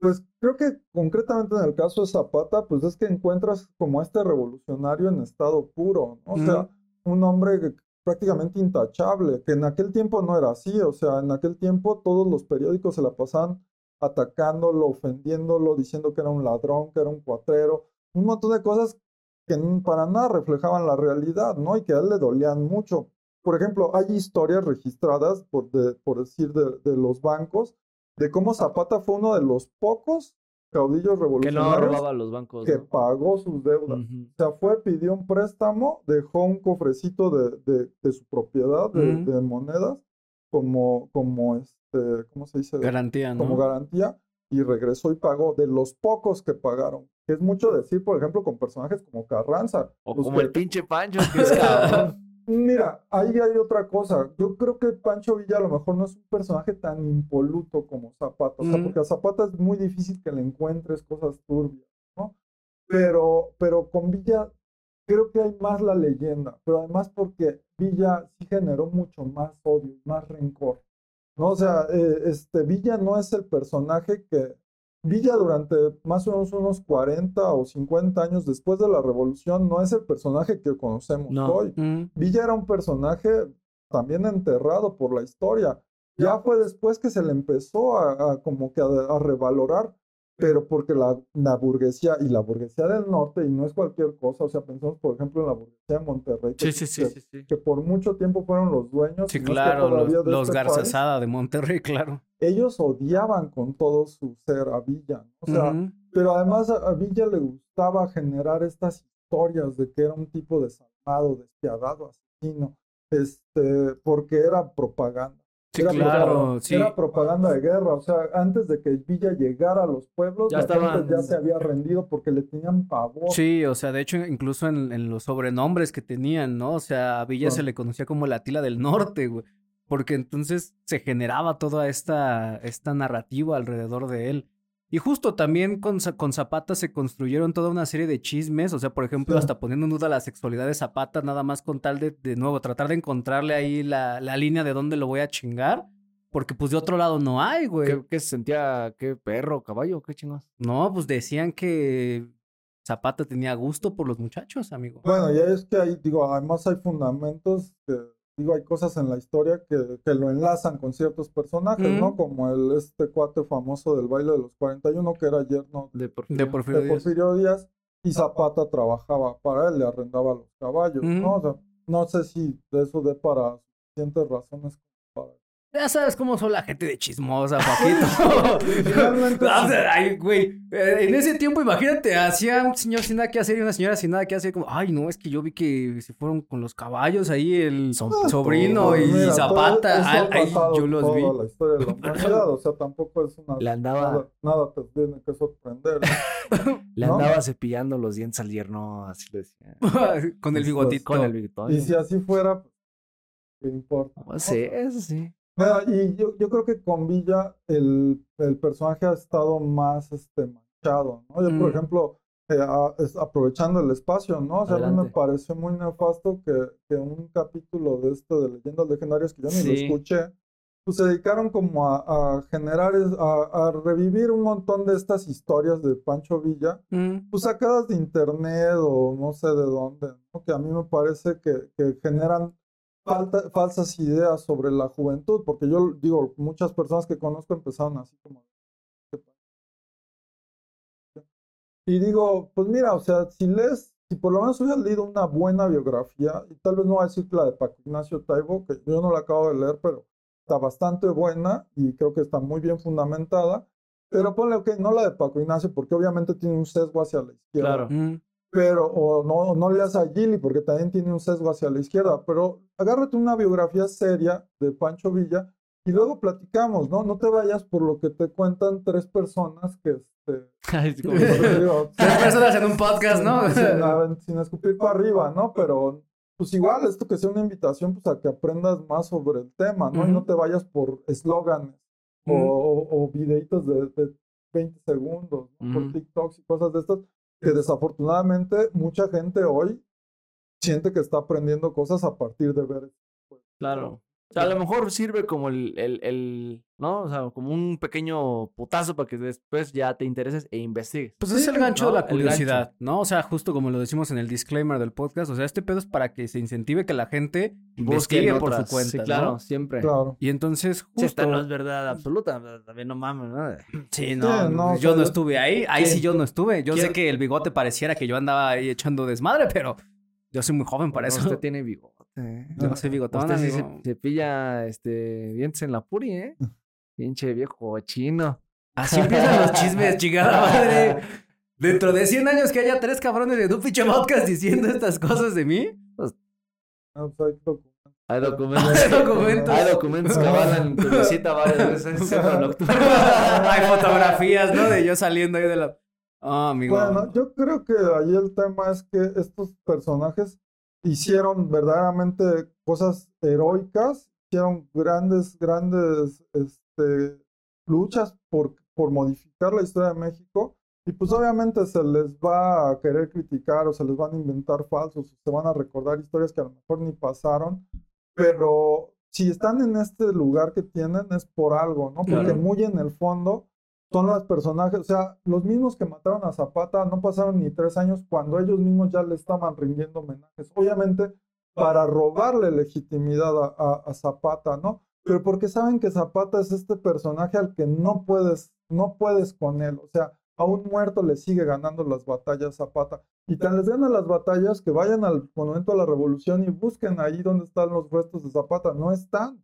Pues creo que concretamente en el caso de Zapata, pues es que encuentras como a este revolucionario en estado puro, ¿no? O sea, un hombre que- prácticamente intachable, que en aquel tiempo no era así, o sea, en aquel tiempo todos los periódicos se la pasaban atacándolo, ofendiéndolo, diciendo que era un ladrón, que era un cuatrero, un montón de cosas que para nada reflejaban la realidad, ¿no? Y que a él le dolían mucho. Por ejemplo, hay historias registradas, por, de- por decir, de, de los bancos, de cómo Zapata fue uno de los pocos caudillos Que no revolucionarios robaba los bancos. que ¿no? pagó sus deudas. Ujú. O sea, fue, pidió un préstamo, dejó un cofrecito de, de, de su propiedad, de, de monedas, como, como este, ¿cómo se dice? Garantía, ¿no? Como garantía, y regresó y pagó de los pocos que pagaron. Que es mucho decir, por ejemplo, con personajes como Carranza. O como que- el pinche Pancho, que es cabrón. Mira, ahí hay otra cosa. Yo creo que Pancho Villa a lo mejor no es un personaje tan impoluto como Zapata. O sea, Mm. porque a Zapata es muy difícil que le encuentres cosas turbias, ¿no? Pero, pero con Villa creo que hay más la leyenda. Pero además porque Villa sí generó mucho más odio, más rencor. ¿no? O sea, eh, este, Villa no es el personaje que... Villa durante más o menos unos 40 o 50 años después de la revolución no es el personaje que conocemos No. hoy. Mm. Villa era un personaje también enterrado por la historia. Ya fue después que se le empezó a, a como que a, a revalorar, pero porque la, la burguesía y la burguesía del norte, y no es cualquier cosa, o sea, pensamos por ejemplo en la burguesía de Monterrey, que, Sí, sí, sí, que- sí, sí. que por mucho tiempo fueron los dueños. Sí, si no es que claro, los, de los este país. De Monterrey, claro. Ellos odiaban con todo su ser a Villa, ¿no? o sea, pero además a, a Villa le gustaba generar estas historias de que era un tipo desalmado, despiadado, asesino, este, porque era propaganda. Sí, Era claro, propaganda- sí. Era propaganda de guerra, o sea, antes de que Villa llegara a los pueblos, Ya estaban- ya se había rendido porque le tenían pavor. Sí, o sea, de hecho, incluso en, en los sobrenombres que tenían, ¿no? O sea, a Villa se le conocía como la tila del norte, güey. Porque entonces se generaba toda esta, esta narrativa alrededor de él. Y justo también con, con Zapata se construyeron toda una serie de chismes, o sea, por ejemplo, Sí. hasta poniendo en duda la sexualidad de Zapata, nada más con tal de, de nuevo, tratar de encontrarle ahí la, la línea de dónde lo voy a chingar, porque pues de otro lado no hay, güey. ¿Qué, qué se sentía? ¿Qué perro, caballo? ¿Qué chingos? No, pues decían que Zapata tenía gusto por los muchachos, amigo. Bueno, y es que ahí, digo, además hay fundamentos que, digo, hay cosas en la historia que, que lo enlazan con ciertos personajes, ¿no? Como el, este cuate famoso del baile de los 41, que era yerno De por De Porfirio de Díaz. Porfirio Díaz, y Zapata trabajaba para él, le arrendaba los caballos, ¿no? O sea, no sé si de eso dé para suficientes razones. Ya sabes cómo son la gente de chismosa, papito. Finalmente, O sea, ay, güey. eh, En ese tiempo, imagínate, hacía un señor sin nada que hacer y una señora sin nada que hacer. Como, ay, no, es que yo vi que se fueron con los caballos ahí, el sobrino Pues y mira, Zapata. Ay, yo los vi. la historia de la humanidad, o sea, tampoco es una... Le andaba, Nada, nada te tiene que sorprender. le ¿no? andaba cepillando los dientes al yerno, así le decía. con el Pues, bigotito. Con el bigotón. Y si así fuera, pues, ¿qué importa? Pues sí, eso sí. Y yo, yo creo que con Villa el, el personaje ha estado más este, manchado, ¿no? Yo, por Mm. ejemplo, eh, a- es- aprovechando el espacio, ¿no? O sea, a mí me pareció muy nefasto que, que un capítulo de esto de Leyendas Legendarias, que yo ni lo escuché, pues se dedicaron como a, a generar, a, a revivir un montón de estas historias de Pancho Villa, Mm, pues sacadas de internet o no sé de dónde, ¿no? que a mí me parece que, que generan falta- falsas ideas sobre la juventud, porque yo digo, muchas personas que conozco empezaron así como... Y digo, pues mira, o sea, si lees, si por lo menos hubieras leído una buena biografía, y tal vez no voy a decir que la de Paco Ignacio Taibo, que yo no la acabo de leer, pero está bastante buena y creo que está muy bien fundamentada, pero ponle, ok, no la de Paco Ignacio, porque obviamente tiene un sesgo hacia la izquierda. Claro. mm. Pero, o no, no leas a Gili, porque también tiene un sesgo hacia la izquierda. Pero agárrate una biografía seria de Pancho Villa y luego platicamos, ¿no? No te vayas por lo que te cuentan tres personas que, este, Ay, como- digo, Tres personas en un podcast, ¿no? sin, sin- sin escupir para arriba, ¿no? Pero, pues igual, esto que sea una invitación, pues a que aprendas más sobre el tema, ¿no? Y no te vayas por eslóganes o, Ujú. o- o videitos de, de 20 segundos, ¿no? Ujú. Por TikToks y cosas de estas, que desafortunadamente mucha gente hoy siente que está aprendiendo cosas a partir de ver. Claro. O sea, a lo mejor sirve como el, el, el, ¿no? O sea, como un pequeño putazo para que después ya te intereses e investigues. Pues es el gancho ¿no? de la curiosidad, ¿no? O sea, justo como lo decimos en el disclaimer del podcast, o sea, este pedo es para que se incentive que la gente investigue por su cuenta, Sí, ¿no? claro, siempre. Claro. Y entonces, justo... Si esta no es verdad absoluta, también no mames, ¿no? Sí, no, no, o yo sea, no yo- estuve ahí, ahí sí yo no estuve. Yo sé que el bigote pareciera que yo andaba ahí echando desmadre, pero yo soy muy joven para No, eso. Usted tiene bigote. Yo no soy bigotón, Usted sí se, amigo. se pilla este, dientes en la puri, ¿eh? Pinche viejo chino. Así empiezan los chismes, chingada madre. Dentro de 100 años que haya tres cabrones de un pinche podcast diciendo estas cosas de mí. Ah, pues hay documentos. Hay documentos. Hay documentos. Hay documentos que avalan tu visita varias veces en octubre. Hay fotografías, ¿no? De yo saliendo ahí de la... Ah, amigo. Bueno, yo creo que ahí el tema es que estos personajes hicieron verdaderamente cosas heroicas, hicieron grandes, grandes este, luchas por, por modificar la historia de México. Y pues obviamente se les va a querer criticar o se les van a inventar falsos, o se van a recordar historias que a lo mejor ni pasaron, pero si están en este lugar que tienen es por algo, ¿no? Porque Claro. muy en el fondo son los personajes, o sea, los mismos que mataron a Zapata no pasaron ni tres años cuando ellos mismos ya le estaban rindiendo homenajes. Obviamente para robarle legitimidad a, Zapata, ¿no? Pero porque saben que Zapata es este personaje al que no puedes, no puedes con él. O sea, a un muerto le sigue ganando las batallas Zapata. Y tan les gana las batallas que vayan al monumento a la revolución y busquen ahí donde están los restos de Zapata. No están.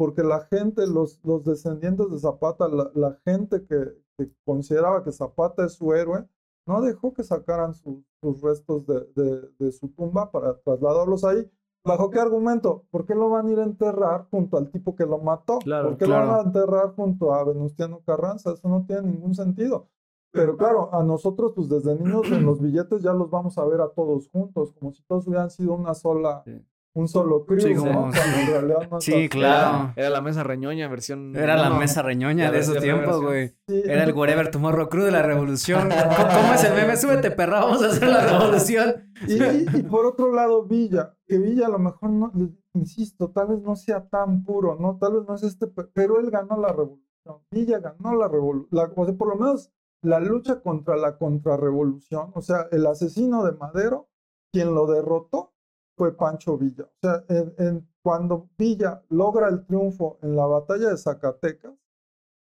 Porque la gente, los, los descendientes de Zapata, la, la gente que, que consideraba que Zapata es su héroe, no dejó que sacaran su- sus restos de, de- de su tumba para trasladarlos ahí. ¿Bajo qué argumento? ¿Por qué lo van a ir a enterrar junto al tipo que lo mató? Claro, ¿Por qué claro. lo van a enterrar junto a Venustiano Carranza? Eso no tiene ningún sentido. Pero claro, a nosotros, pues desde niños en los billetes ya los vamos a ver a todos juntos, como si todos hubieran sido una sola, Sí. Un solo crew, Sí, ¿no? como- Cuando en realidad no es Sí, así. claro. Era la mesa reñoña versión. Era la no, mesa reñoña de esos tiempos, güey. Sí, Era el Wherever Tomorrow Crew de la revolución. ¿Cómo, es el meme? Súbete, perra, vamos a hacer la revolución. Y, y por otro lado, Villa, que Villa a lo mejor no, insisto, tal vez no sea tan puro, ¿no? Tal vez no es este, pe- pero él ganó la revolución. Villa ganó la revolución, o sea, por lo menos la lucha contra la contrarrevolución, o sea, el asesino de Madero, quien lo derrotó fue Pancho Villa. O sea, en- en- cuando Villa logra el triunfo en la batalla de Zacatecas,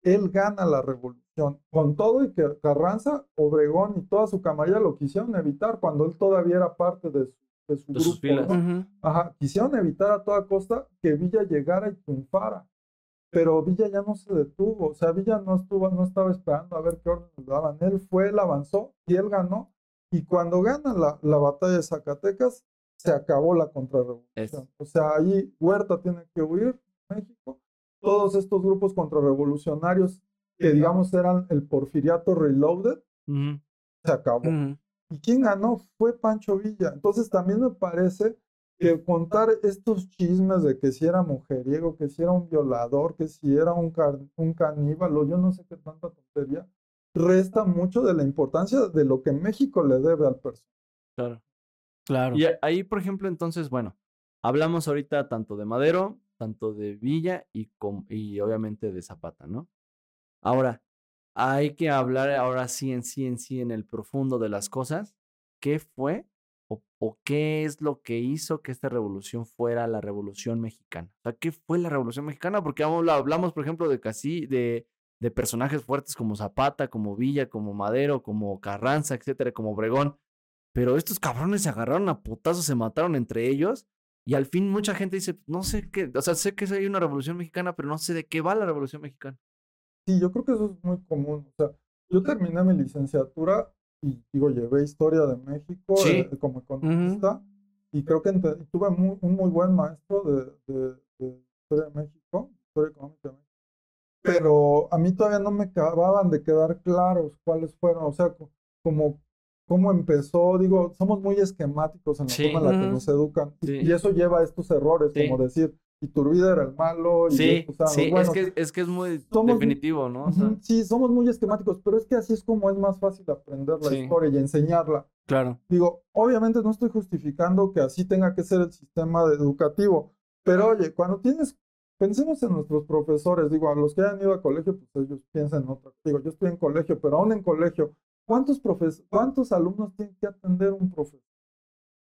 él gana la revolución. Con todo y que Carranza, Obregón y toda su camarilla lo quisieron evitar cuando él todavía era parte de su, de su De sus grupo. filas. ¿no? Ajá, quisieron evitar a toda costa que Villa llegara y triunfara. Pero Villa ya no se detuvo, o sea, Villa no estuvo, no estaba esperando a ver qué órdenes le daban. Él fue, él avanzó y él ganó. Y cuando gana la, la batalla de Zacatecas, se acabó la contrarrevolución. O sea, ahí Huerta tiene que huir, México. Todos estos grupos contrarrevolucionarios que digamos eran el porfiriato reloaded, se acabó. ¿Y quién ganó? Fue Pancho Villa. Entonces también me parece que contar estos chismes de que si era mujeriego, que si era un violador, que si era un, un caníbal, o yo no sé qué tanta tontería, resta mucho de la importancia de lo que México le debe al personaje. Claro. Claro. Y ahí, por ejemplo, entonces, bueno, hablamos ahorita tanto de Madero, tanto de Villa y, y obviamente de Zapata, ¿no? Ahora, hay que hablar ahora sí en sí, en sí, en el profundo de las cosas. ¿Qué fue o, qué es lo que hizo que esta revolución fuera la revolución mexicana? O sea, ¿qué fue la revolución mexicana? Porque habl- hablamos, por ejemplo, de casi, de, de personajes fuertes como Zapata, como Villa, como Madero, como Carranza, etcétera, como Obregón. Pero estos cabrones se agarraron a putazos, se mataron entre ellos. Y al fin mucha gente dice, no sé qué, o sea, sé que hay una revolución mexicana, pero no sé de qué va la revolución mexicana. Sí, yo creo que eso es muy común. O sea, yo terminé mi licenciatura y digo, llevé historia de México Sí. eh, como economista y creo que tuve muy- un muy buen maestro de, de- de historia de México, historia económica de México. Pero a mí todavía no me acababan de quedar claros cuáles fueron, o sea, co- como cómo empezó, digo, somos muy esquemáticos en la Sí. forma en la que nos educan y, Sí. y eso lleva a estos errores, Sí. como decir, Iturbide era el malo y Sí, estos sí, es buenos. que, es que es muy Somos- definitivo, ¿no? O sea, Sí, somos muy esquemáticos, pero es que así es como es más fácil aprender la Sí. historia y enseñarla. Claro. Digo, obviamente no estoy justificando que así tenga que ser el sistema de- educativo, pero oye, cuando tienes, pensemos en nuestros profesores, digo, a los que hayan ido a colegio, pues ellos piensan en otra. Digo, yo estoy en colegio, pero aún en colegio, ¿cuántos, profes cuántos alumnos tiene que atender un profesor?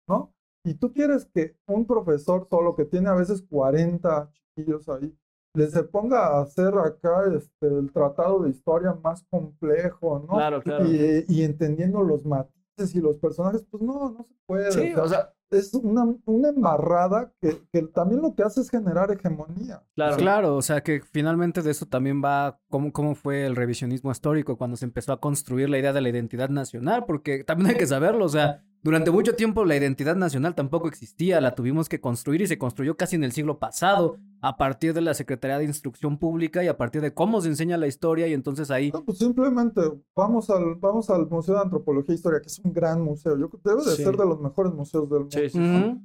¿No? Y tú quieres que un profesor solo que tiene a veces 40 chiquillos ahí, le se ponga a hacer acá este, el tratado de historia más complejo, ¿no? Claro, claro. Y, y entendiendo los matices y los personajes, pues no, no se puede. sí, o sea, es una, una embarrada que, que también lo que hace es generar hegemonía. claro. Claro, o sea que finalmente de eso también va cómo, cómo fue el revisionismo histórico cuando se empezó a construir la idea de la identidad nacional, porque también hay que saberlo, o sea, durante mucho tiempo la identidad nacional tampoco existía, la tuvimos que construir y se construyó casi en el siglo pasado, a partir de la Secretaría de Instrucción Pública y a partir de cómo se enseña la historia y entonces ahí... No, pues simplemente vamos al, vamos al Museo de Antropología e Historia, que es un gran museo. Yo, debe de Sí. ser de los mejores museos del mundo. Sí, sí. Ujú.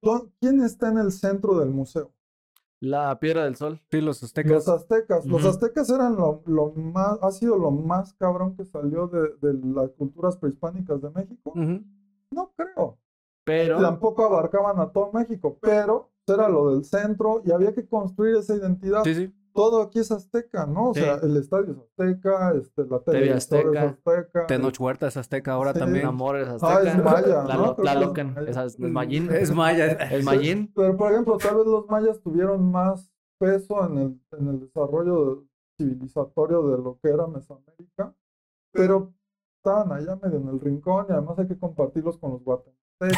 ¿Dó- ¿Quién está en el centro del museo? La piedra del sol. Sí, los aztecas. Los aztecas. Los aztecas eran lo, lo más, ha sido lo más cabrón que salió de, de las culturas prehispánicas de México. No creo. Pero, Tampoco abarcaban a todo México, pero era lo del centro y había que construir esa identidad. Sí, sí. Todo aquí es azteca, ¿no? O Sí. sea, el estadio es azteca, este, la TV televisora Azteca, es azteca. Tenoch Huerta es azteca ahora Sí. también. Amores Ah, azteca. es maya, La, ¿no? la es maya. Es, es Mayín. Es maya. Es Mayín. Pero, por ejemplo, tal vez los mayas tuvieron más peso en el, en el desarrollo civilizatorio de lo que era Mesoamérica, pero estaban allá medio en el rincón y además hay que compartirlos con los guatemaltecos.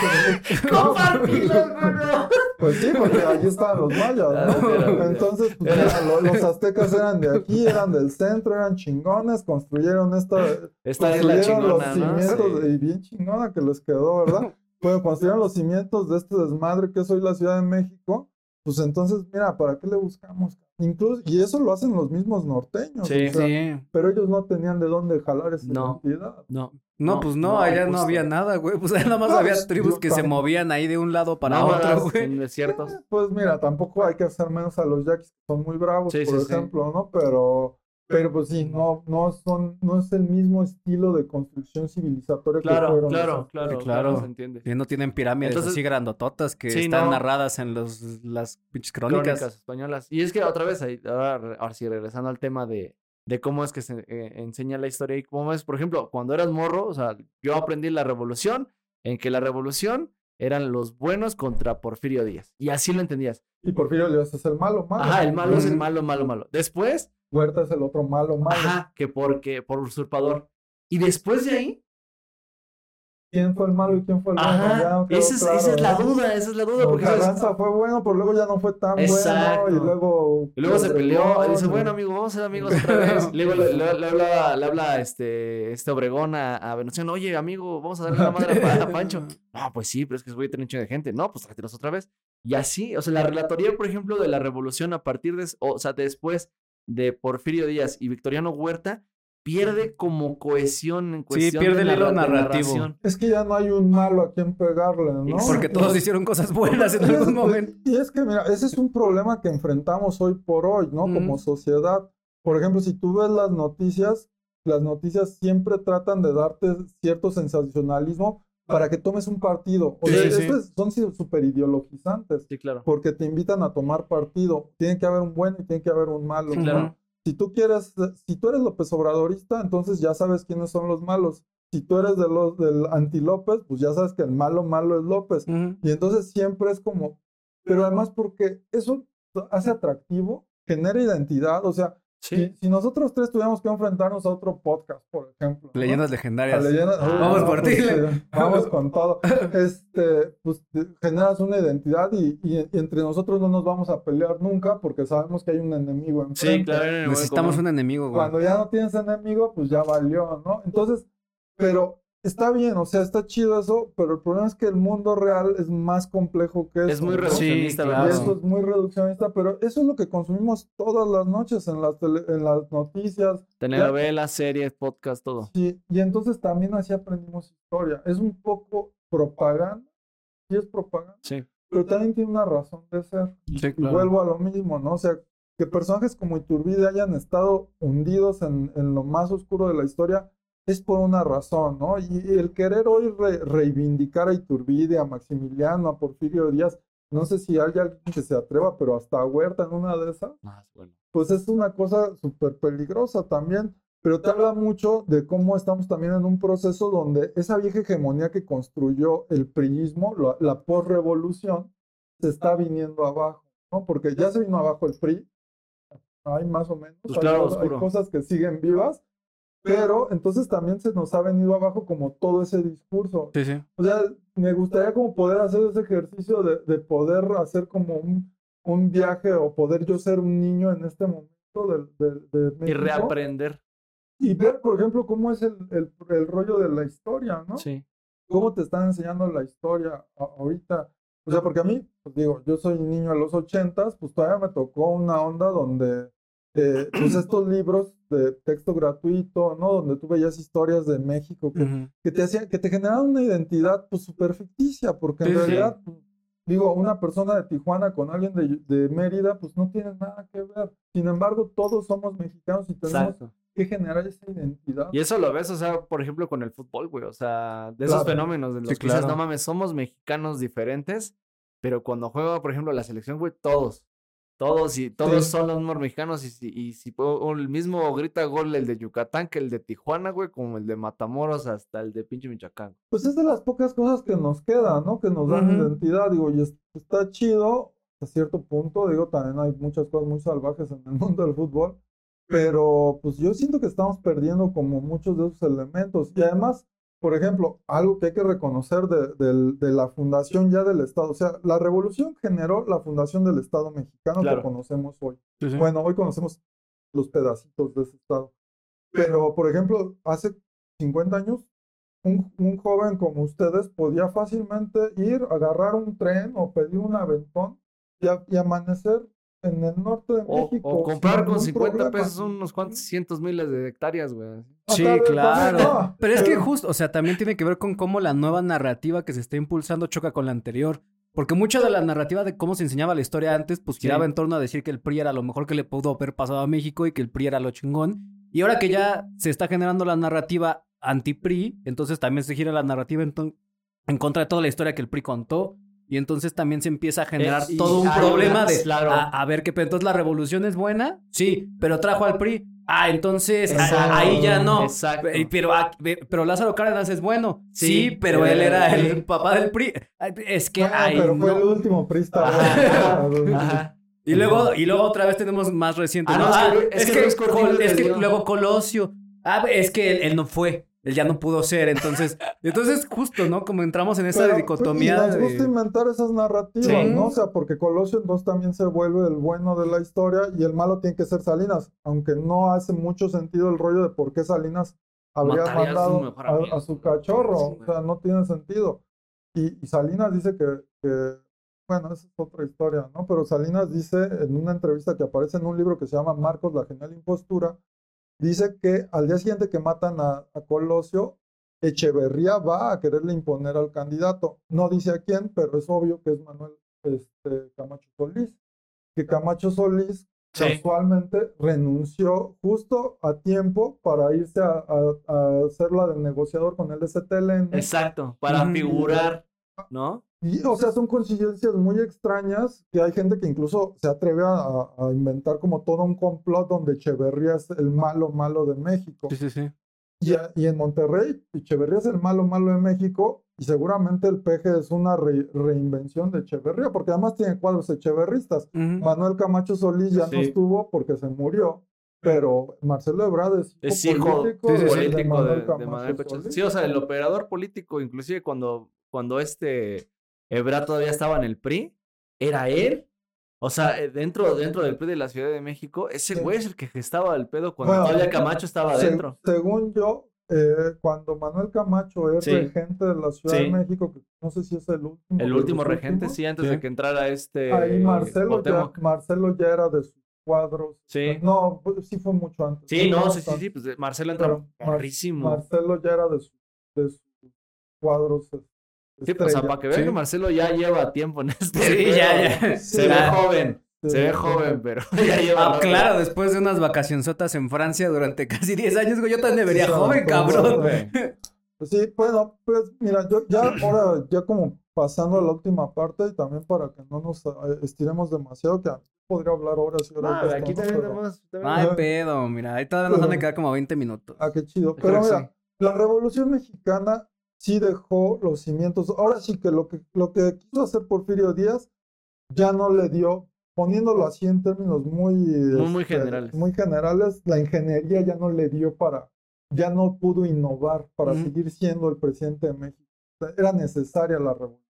Pues sí, porque allí estaban los mayas, ¿no? Entonces, pues, los aztecas eran de aquí, eran del centro, eran chingones, construyeron esta, Esta es la construyeron los chingona, ¿no? cimientos, Sí. y bien chingona que les quedó, ¿verdad? Bueno, construyeron los cimientos de este desmadre que es hoy la Ciudad de México. Pues entonces, mira, ¿para qué le buscamos? Incluso, y eso lo hacen los mismos norteños. Sí. o sea, Sí. Pero ellos no tenían de dónde jalar esa No. identidad. No. No, pues no, allá no había nada, güey. Pues allá nada más No, había tribus que se movían ahí de un lado para otro, güey. en desiertos. Eh, Pues mira, tampoco hay que hacer menos a los yaquis, que son muy bravos, Sí, por sí, sí. ejemplo, ¿no? Pero, pero pues sí, no, no son, no es el mismo estilo de construcción civilizatoria que Claro, fueron claro, los claro, Sí, claro, se entiende. Y no tienen pirámides Entonces- así grandototas que Sí, están no. narradas en los, las pinches crónicas. Crónicas españolas. Y es que otra vez, ahí- ahora, ahora sí, regresando al tema de, de cómo es que se eh, enseña la historia y cómo es, por ejemplo, cuando eras morro, o sea, yo aprendí la revolución, en que la revolución eran los buenos contra Porfirio Díaz. Y así lo entendías. Y Porfirio Díaz es el malo, malo. Ajá, el malo es el malo, malo, malo. Después, Huerta es el otro malo, malo. ajá, que porque, por usurpador. Y después de ahí, ¿Quién fue el malo y quién fue el bueno? Esa es, claro, esa es la duda, esa es la duda. Porque. Carranza fue bueno, pero luego ya no fue tan Exacto. bueno. Y luego. Y luego se peleó y dice, bueno, amigo, vamos a ser amigos otra vez. Luego le, le- le habla, le habla este, este Obregón a, a Venustiano, oye, amigo, vamos a darle la madre a, a Pancho. No, pues sí, pero es que voy a tener un chingo de gente. No, pues tráetelos otra vez. Y así, o sea, la relatoría, por ejemplo, de la revolución a partir de, o sea, después de Porfirio Díaz y Victoriano Huerta, pierde como cohesión en cuestión pierde de, el hilo narrativo. narración. Es que ya no hay un malo a quien pegarle, ¿no? Porque todos hicieron cosas buenas en Y es- algún momento. Y es que, mira, ese es un problema que enfrentamos hoy por hoy, ¿no? Como sociedad. Por ejemplo, si tú ves las noticias, las noticias siempre tratan de darte cierto sensacionalismo para que tomes un partido. O Sí, sea, sí, sí. es- son súper ideologizantes, Sí, claro. porque te invitan a tomar partido. Tiene que haber un bueno y tiene que haber un malo. Sí, ¿no? Si tú quieres, si tú eres López Obradorista, entonces ya sabes quiénes son los malos. Si tú eres de los del anti López, pues ya sabes que el malo malo es López. Y entonces siempre es como, pero además porque eso hace atractivo, genera identidad, o sea, Sí. si, si nosotros tres tuviéramos que enfrentarnos a otro podcast, por ejemplo. ¿no? Leyendas A legendarias. leyenda- Ah, vamos no, por ti, le- eh, vamos con todo. Este, pues generas una identidad y, y- y entre nosotros no nos vamos a pelear nunca porque sabemos que hay un enemigo enfrente. Sí, claro. Necesitamos un enemigo, güey. Cuando ya no tienes enemigo, pues ya valió, ¿no? Entonces, pero está bien, o sea, está chido eso, pero el problema es que el mundo real es más complejo que eso. Es muy ¿no? reduccionista, Sí, ¿verdad? Y claro. esto es muy reduccionista, pero eso es lo que consumimos todas las noches en las, tele- en las noticias. Telenovelas, series, podcast, todo. Sí, y entonces también así aprendimos historia. Es un poco propaganda, sí es propaganda, Sí. pero también tiene una razón de ser. Sí, Y claro. vuelvo a lo mismo, ¿no? O sea, que personajes como Iturbide hayan estado hundidos en, en lo más oscuro de la historia es por una razón, ¿no? Y el querer hoy re- reivindicar a Iturbide, a Maximiliano, a Porfirio Díaz, no sé si hay alguien que se atreva, pero hasta a Huerta en una de esas, Ah, bueno. pues es una cosa súper peligrosa también. Pero te habla mucho de cómo estamos también en un proceso donde esa vieja hegemonía que construyó el priismo, la, la posrevolución, se está viniendo abajo, ¿no? Porque ya se vino abajo el PRI, hay más o menos, Pues hay, claro, cosas que siguen vivas, pero entonces también se nos ha venido abajo como todo ese discurso. Sí, sí. O sea, me gustaría como poder hacer ese ejercicio de, de poder hacer como un, un viaje o poder yo ser un niño en este momento de, Y México reaprender. y ver, por ejemplo, cómo es el, el, el rollo de la historia, ¿no? Sí. ¿Cómo te están enseñando la historia a- ahorita? O sea, porque a mí, pues digo, yo soy niño de los ochentas, pues todavía me tocó una onda donde, eh, pues estos libros de texto gratuito, ¿no? Donde tú veías historias de México que Ujú. que te hacían, que te generaban una identidad pues súper ficticia, porque en Sí, sí. realidad, pues, digo, una persona de Tijuana con alguien de, de Mérida, pues no tiene nada que ver. Sin embargo, todos somos mexicanos y tenemos Exacto. que generar esa identidad. Y eso lo ves, o sea, por ejemplo, con el fútbol, güey. O sea, de esos Claro. fenómenos de los Sí, que dices, claro. no mames, somos mexicanos diferentes. Pero cuando juega, por ejemplo, la selección, güey, todos. Todos y todos Sí. son los mismos mexicanos. Y si, y si o el mismo grita gol el de Yucatán que el de Tijuana, güey, como el de Matamoros hasta el de pinche Michoacán. Pues es de las pocas cosas que nos quedan, ¿no? Que nos dan identidad, digo, y es- está chido a cierto punto, digo, también hay muchas cosas muy salvajes en el mundo del fútbol, pero pues yo siento que estamos perdiendo como muchos de esos elementos. Y además, por ejemplo, algo que hay que reconocer de, la fundación ya del Estado, o sea, la revolución generó la fundación del Estado mexicano Claro. que conocemos hoy. Sí, sí. Bueno, hoy conocemos los pedacitos de ese estado. Pero, por ejemplo, hace 50 años, un, un joven como ustedes podía fácilmente ir, agarrar un tren o pedir un aventón y, a- y amanecer en el norte de O, México. o comprar con ningún 50 problema. pesos unos cuantos cientos miles de hectáreas, güey. Ah, Sí, vez, claro. no, Pero es que justo, o sea, también tiene que ver con cómo la nueva narrativa que se está impulsando choca con la anterior. Porque mucha de la narrativa de cómo se enseñaba la historia antes, pues giraba Sí. en torno a decir que el PRI era lo mejor que le pudo haber pasado a México y que el PRI era lo chingón. Y ahora que ya se está generando la narrativa anti-PRI, entonces también se gira la narrativa en contra de toda la historia que el PRI contó. Y entonces también se empieza a generar y todo un problema de claro. a, a ver qué. Entonces la revolución es buena, sí, pero trajo al PRI. Ah, entonces a- Exacto. ahí ya no. Exacto. Eh, Pero, ah, pero Lázaro Cárdenas es bueno. Sí, Sí, pero él era el el PRI. papá del PRI. Es que Bueno, ay, pero fue no. el último prista. Ajá. Y luego, y luego otra vez tenemos más reciente. Ah, ¿no? no, es que Ah, es es, que Col- es luego Colosio. Ah, es que él, él no fue. Él ya no pudo ser. Entonces, entonces justo, ¿no? Como entramos en esa Pero, dicotomía y nos de- gusta inventar esas narrativas, Sí. ¿no? O sea, porque Colosio entonces también se vuelve el bueno de la historia y el malo tiene que ser Salinas, aunque no hace mucho sentido el rollo de por qué Salinas habría Mataría a su mandado mejor a, su cachorro, Sí, o sea, no tiene sentido. Y, y Salinas dice que, que, bueno, esa es otra historia, ¿no? Pero Salinas dice en una entrevista que aparece en un libro que se llama Marcos, la genial impostura, dice que al día siguiente que matan a, a Colosio, Echeverría va a quererle imponer al candidato. No dice a quién, pero es obvio que es Manuel este, Camacho Solís. Que Camacho Solís Sí. casualmente renunció justo a tiempo para irse a, a, a hacer la de negociador con el STLN. Exacto. Para figurar, ¿no? Y, o sea, son coincidencias muy extrañas que hay gente que incluso se atreve a, a- a inventar como todo un complot donde Echeverría es el malo malo de México. Sí, sí, sí. Y, a- y en Monterrey, Echeverría es el malo malo de México y seguramente el peje es una re- reinvención de Echeverría, porque además tiene cuadros echeverristas. Ujú. Manuel Camacho Solís ya no Sí. estuvo porque se murió, pero Marcelo Ebrard es hijo, Es hijo político, sí, sí, sí. de político de, Manuel de Camacho Manuel Camacho. Solís. Sí, o sea, el operador político, inclusive cuando, cuando este Ebrard todavía estaba en el PRI, era él. O sea, eh, dentro, dentro del PRI de la Ciudad de México, ese Sí. güey es el que gestaba el pedo cuando Bueno, todavía Camacho estaba Se- adentro. según yo, eh, cuando Manuel Camacho es Sí. regente de la Ciudad Sí. de México, que no sé si es el último. El último regente, últimos, sí, antes de que entrara este. Ahí Marcelo ya. Marcelo ya era de sus cuadros. Sí. No, pues, sí fue mucho antes. Sí, no, sí, sí, sí, pues eh, Marcelo morrísimo. Marcelo ya era de, su- de sus cuadros. Sí, pues, o sea, para que vean Sí. que Marcelo ya lleva tiempo en este. Sí, ya, ya. Se ve joven. Se ve joven, pero ya lleva. Ah, claro, después de unas vacacionzotas en Francia durante casi 10 años, güey, yo también me vería Sí, joven, cabrón. Pues Sí, bueno, pues mira, yo ya ahora, ya como pasando a la última parte y también para que no nos eh, estiremos demasiado, que podría hablar horas y horas. Ah, de aquí también Pero- tenemos. También- Ajá. pedo, mira, ahí todavía nos van a quedar como 20 minutos. Ah, qué chido. Pero mira, la Revolución Mexicana sí dejó los cimientos. Ahora sí que lo que, lo que quiso hacer Porfirio Díaz ya no le dio, poniéndolo así en términos muy, muy este, generales. muy generales, la ingeniería ya no le dio para, ya no pudo innovar para seguir siendo el presidente de México. Era necesaria la revolución.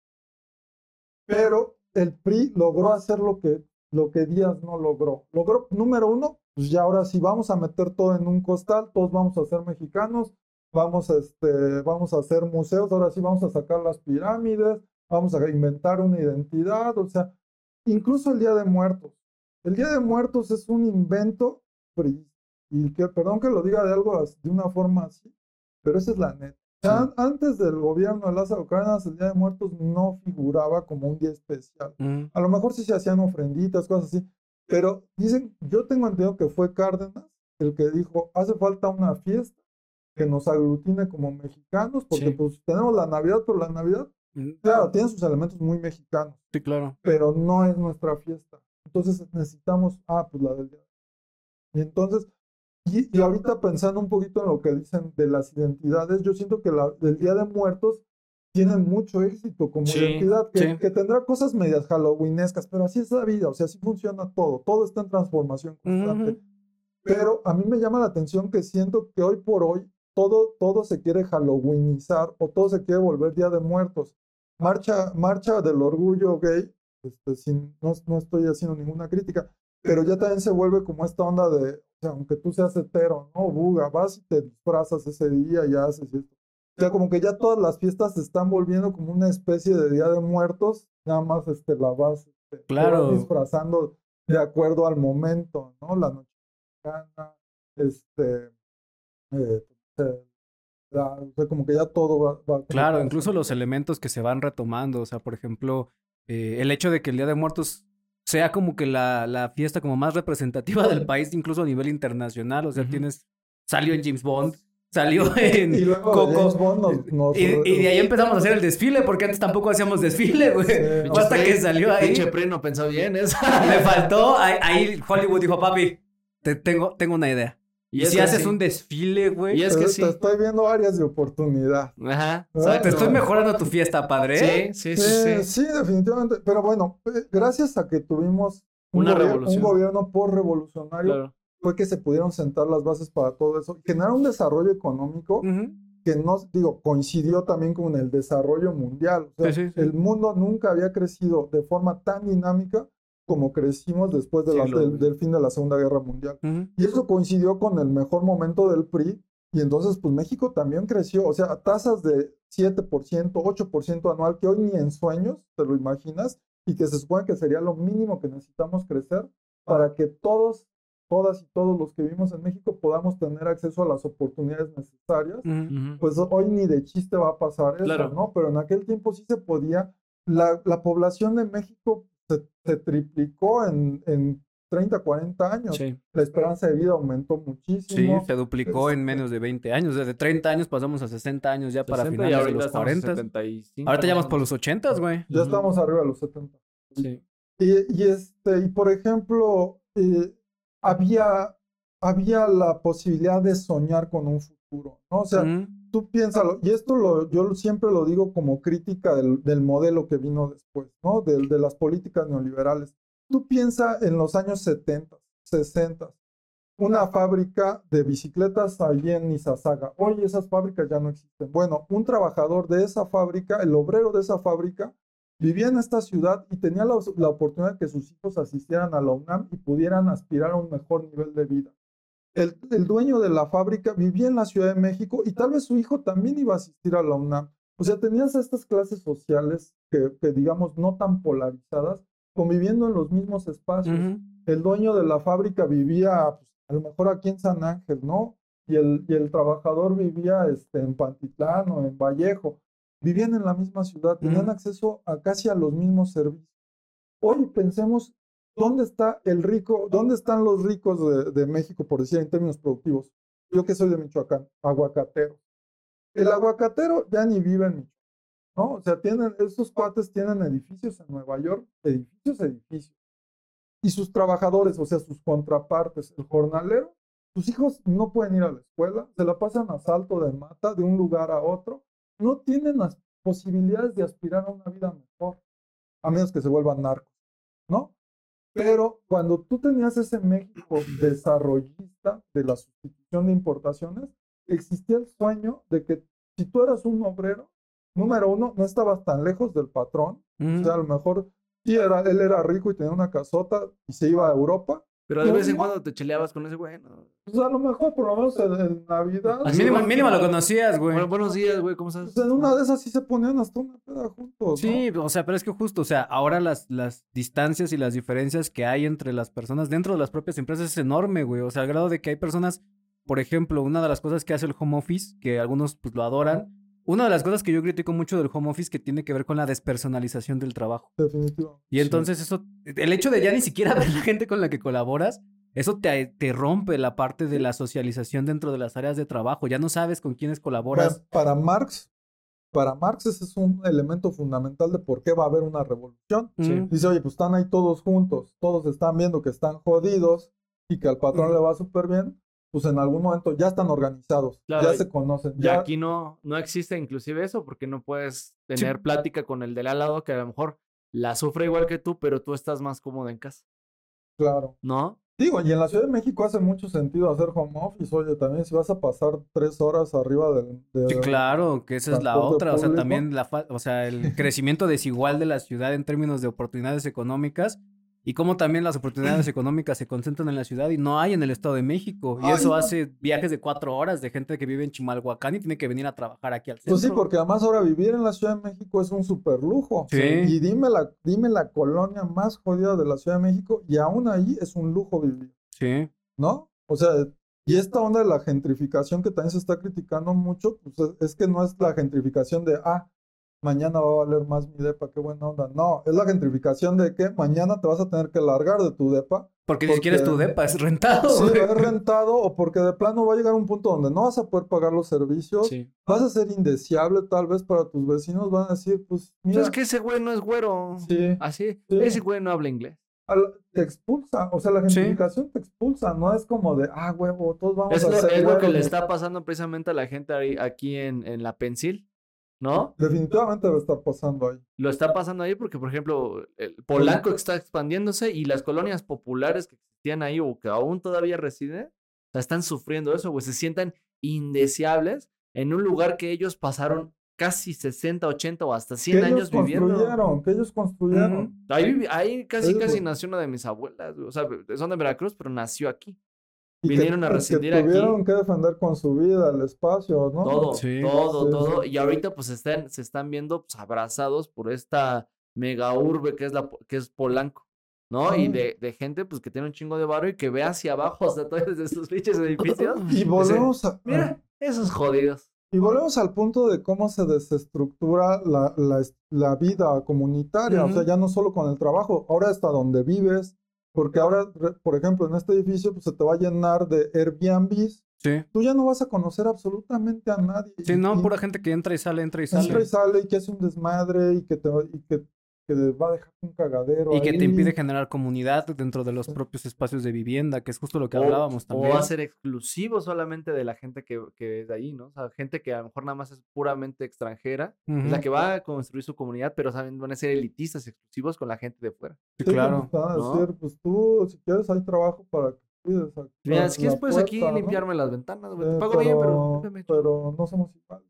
Pero el PRI logró hacer lo que, lo que Díaz no logró. Logró, número uno, pues ya ahora sí vamos a meter todo en un costal, todos vamos a ser mexicanos, vamos a, este, vamos a hacer museos, ahora sí vamos a sacar las pirámides, vamos a inventar una identidad, o sea, incluso el Día de Muertos. El Día de Muertos es un invento. Y que, perdón que lo diga de algo de una forma así, pero esa es la neta. An- antes del gobierno de Lázaro Cárdenas, el Día de Muertos no figuraba como un día especial. Ujú. A lo mejor sí se hacían ofrenditas, cosas así. Pero dicen, yo tengo entendido que fue Cárdenas el que dijo, hace falta una fiesta que nos aglutine como mexicanos, porque Sí. pues tenemos la Navidad, pero la Navidad Mm, Claro, tiene sus elementos muy mexicanos, Sí, claro. pero no es nuestra fiesta. Entonces necesitamos, ah, pues la del día. Y entonces, y, y ahorita pensando un poquito en lo que dicen de las identidades, yo siento que la del Día de Muertos tiene mucho éxito como Sí, identidad, que, sí. que tendrá cosas medias halloweenescas, pero así es la vida, o sea, así funciona todo, todo está en transformación constante. Ujú. Pero a mí me llama la atención que siento que hoy por hoy todo, todo se quiere halloweenizar o todo se quiere volver Día de Muertos. Marcha, marcha del orgullo gay, este, sin, no, no estoy haciendo ninguna crítica, pero ya también se vuelve como esta onda de, o sea, aunque tú seas hetero, ¿no? Buga, vas y te disfrazas ese día y haces esto. O sea, como que ya todas las fiestas se están volviendo como una especie de Día de Muertos, nada más este, la vas, este, vas Claro. disfrazando de acuerdo al momento, ¿no? La noche mexicana, este, eh, la- o sea, como que ya todo va, va Claro, incluso los elementos que se van retomando, o sea, por ejemplo, eh, el hecho de que el Día de Muertos sea como que la, la fiesta como más representativa del país, incluso a nivel internacional, o sea, tienes, salió en James Bond, salió en Y luego Coco, James Bond nos- nos y, de ahí empezamos a hacer el desfile, porque antes tampoco hacíamos desfile, güey, Sí, hasta que salió ahí, Pinche no pensó bien eso. le faltó, ahí, ahí Hollywood dijo, papi, te tengo, tengo una idea. Y, si haces sí. un desfile, güey, Y es que te, sí. te estoy viendo áreas de oportunidad. Ajá. Ah, exacto. te estoy mejorando tu fiesta, padre. Sí, sí, sí, Eh, sí. sí, definitivamente. Pero bueno, eh, gracias a que tuvimos un, Una gobier- un revolución. gobierno por revolucionario, Claro. fue que se pudieron sentar las bases para todo eso. Generar un desarrollo económico que no, digo, coincidió también con el desarrollo mundial. O sea, Sí, sí, sí. El mundo nunca había crecido de forma tan dinámica como crecimos después de la- Siglo, del, del fin de la Segunda Guerra Mundial. Ujú. Y eso coincidió con el mejor momento del PRI. Y entonces, pues México también creció, o sea, a tasas de 7%, 8% anual, que hoy ni en sueños te lo imaginas, y que se supone que sería lo mínimo que necesitamos crecer para que todos, todas y todos los que vivimos en México podamos tener acceso a las oportunidades necesarias. Ujú. Ujú. Pues hoy ni de chiste va a pasar eso, Claro. ¿no? Pero en aquel tiempo sí se podía. La, la población de México se, se triplicó en, en 30, 40 años. Sí. La esperanza de vida aumentó Sí, muchísimo. se duplicó en menos de 20 años. Desde 30 años pasamos a 60 años ya para 60 y finales de ahorita los estamos 40. 75, Ahorita ya vamos por los 80, güey. Ya estamos arriba de los 70. Sí. Y, y este, y por ejemplo, eh, había, había la posibilidad de soñar con un futuro, ¿no? O sea, Ujú. Tú piénsalo, y esto lo, yo siempre lo digo como crítica del, del modelo que vino después, ¿no? De las políticas neoliberales. Tú piensa en los años 70, 60, una fábrica de bicicletas allí en Izazaga. Hoy esas fábricas ya no existen. Bueno, un trabajador de esa fábrica, el obrero de esa fábrica, vivía en esta ciudad y tenía la, la oportunidad de que sus hijos asistieran a la UNAM y pudieran aspirar a un mejor nivel de vida. El, el dueño de la fábrica vivía en la Ciudad de México y tal vez su hijo también iba a asistir a la UNAM. O sea, tenías estas clases sociales que, que, digamos, no tan polarizadas, conviviendo en los mismos espacios. El dueño de la fábrica vivía, pues, a lo mejor aquí en San Ángel, ¿no? Y el, y el trabajador vivía este, en Pantitlán o en Vallejo. Vivían en la misma ciudad, tenían acceso a casi a los mismos servicios. Hoy pensemos, ¿dónde está el rico? ¿Dónde están los ricos de, de México, por decir en términos productivos? Yo que soy de Michoacán, aguacatero. El aguacatero ya ni vive en Michoacán, ¿no? O sea, tienen, estos cuates tienen edificios en Nueva York, edificios, edificios. Y sus trabajadores, o sea, sus contrapartes, el jornalero, sus hijos no pueden ir a la escuela, se la pasan a salto de mata de un lugar a otro, no tienen las posibilidades de aspirar a una vida mejor, a menos que se vuelvan narcos, ¿no? Pero cuando tú tenías ese México desarrollista de la sustitución de importaciones, existía el sueño de que si tú eras un obrero, número uno, no estabas tan lejos del patrón, o sea, a lo mejor sí era, él era rico y tenía una casota y se iba a Europa, Pero de No, vez en no. cuando te cheleabas con ese güey, ¿no? pues a lo mejor por lo menos en, en Navidad, Así Mínimo, lo conocías, güey. Bueno, buenos días, güey, ¿cómo estás? pues en una de esas sí se ponían hasta una peda juntos, ¿no? Sí, o sea, pero es que justo, o sea, ahora las, las distancias y las diferencias que hay entre las personas dentro de las propias empresas es enorme, güey. O sea, al grado de que hay personas, por ejemplo, una de las cosas que hace el home office, que algunos pues lo adoran, una de las cosas que yo critico mucho del home office que tiene que ver con la despersonalización del trabajo. Definitivo. Y entonces eso, el hecho de ya ni siquiera ver la gente con la que colaboras, eso te, te rompe la parte de la socialización dentro de las áreas de trabajo. Ya no sabes con quiénes colaboras. Para, para Marx, para Marx ese es un elemento fundamental de por qué va a haber una revolución. Sí. Dice, oye, pues están ahí todos juntos, todos están viendo que están jodidos y que al patrón le va súper bien, pues en algún momento ya están organizados, Claro, ya y- se conocen. Y Ya, aquí no, no existe inclusive eso, porque no puedes tener plática con el del al lado que a lo mejor la sufre igual que tú, pero tú estás más cómodo en casa, claro. ¿no? Digo, y en la Ciudad de México hace mucho sentido hacer home office, oye, también si vas a pasar tres horas arriba del... de- Sí, claro, que esa es la otra, o sea, también la o sea, el crecimiento desigual de la ciudad en términos de oportunidades económicas y cómo también las oportunidades económicas se concentran en la ciudad y no hay en el Estado de México. Y Ay, eso no. hace viajes de cuatro horas de gente que vive en Chimalhuacán y tiene que venir a trabajar aquí al centro. Pues sí, porque además ahora vivir en la Ciudad de México es un super lujo. Sí. Y dime la, dime la colonia más jodida de la Ciudad de México y aún ahí es un lujo vivir, Sí, ¿no? O sea, y esta onda de la gentrificación que también se está criticando mucho, pues es- es que no es la gentrificación de, ah, mañana va a valer más mi depa, qué buena onda. No, es la gentrificación de que mañana te vas a tener que largar de tu depa. porque ni siquiera es tu Porque- depa, es rentado. Sí, es rentado o porque de plano va a llegar un punto donde no vas a poder pagar los servicios, Sí. vas a ser indeseable tal vez para tus vecinos, van a decir, pues mira, es que ese güey no es güero. sí, Así, Sí. ese güey no habla inglés. te expulsa, o sea, la Sí. gentrificación te expulsa, no es como de, ah, huevo, todos vamos Es a lo, ser es lo que güeros". le está pasando precisamente a la gente ahí- aquí en, en la Pensil, ¿no? Definitivamente debe estar pasando ahí. Lo está pasando ahí porque, por ejemplo, el Polanco está expandiéndose y las colonias populares que existían ahí o que aún todavía residen, o sea, están sufriendo eso, güey. Se sientan indeseables en un lugar que ellos pasaron casi 60, 80 o hasta 100 que ellos años viviendo. construyeron, que ellos construyeron. Ahí, ahí casi, Ellos- casi nació una de mis abuelas. O sea, son de Veracruz, pero nació aquí. Y que- vinieron a y que residir aquí. tuvieron que defender con su vida el espacio, ¿no? Todo, Sí. todo, Sí, todo. sí. Y ahorita pues están, se están viendo pues, abrazados por esta mega urbe que es, la, que es Polanco, ¿no? Y Ah. de, de gente pues que tiene un chingo de barro y que ve hacia abajo hasta todos desde sus pinches edificios. Y volvemos a, Mira, esos jodidos. Y volvemos al punto de cómo se desestructura la, la vida comunitaria, o sea, ya no solo con el trabajo, ahora hasta donde vives, porque ahora, por ejemplo, en este edificio pues, se te va a llenar de Airbnbs, Sí. tú ya no vas a conocer absolutamente a nadie. Sí, no, y pura gente que entra y sale, entra y sale. entra y sale y que hace un desmadre y que te y que, que va a dejar un cagadero Y que te impide generar comunidad dentro de los Sí. propios espacios de vivienda, que es justo lo que O- hablábamos O también. va a ser exclusivo solamente de la gente que, que es de ahí, ¿no? O sea, gente que a lo mejor nada más es puramente extranjera, es la que va a construir su comunidad, pero saben, van a ser elitistas y exclusivos con la gente de fuera. Sí, Sí, claro. van a ¿no? decir, pues tú, si quieres, hay trabajo para que cuides. Mira, si quieres puedes aquí limpiarme las ventanas, güey. Te Eh, pago bien, pero... pero no somos iguales.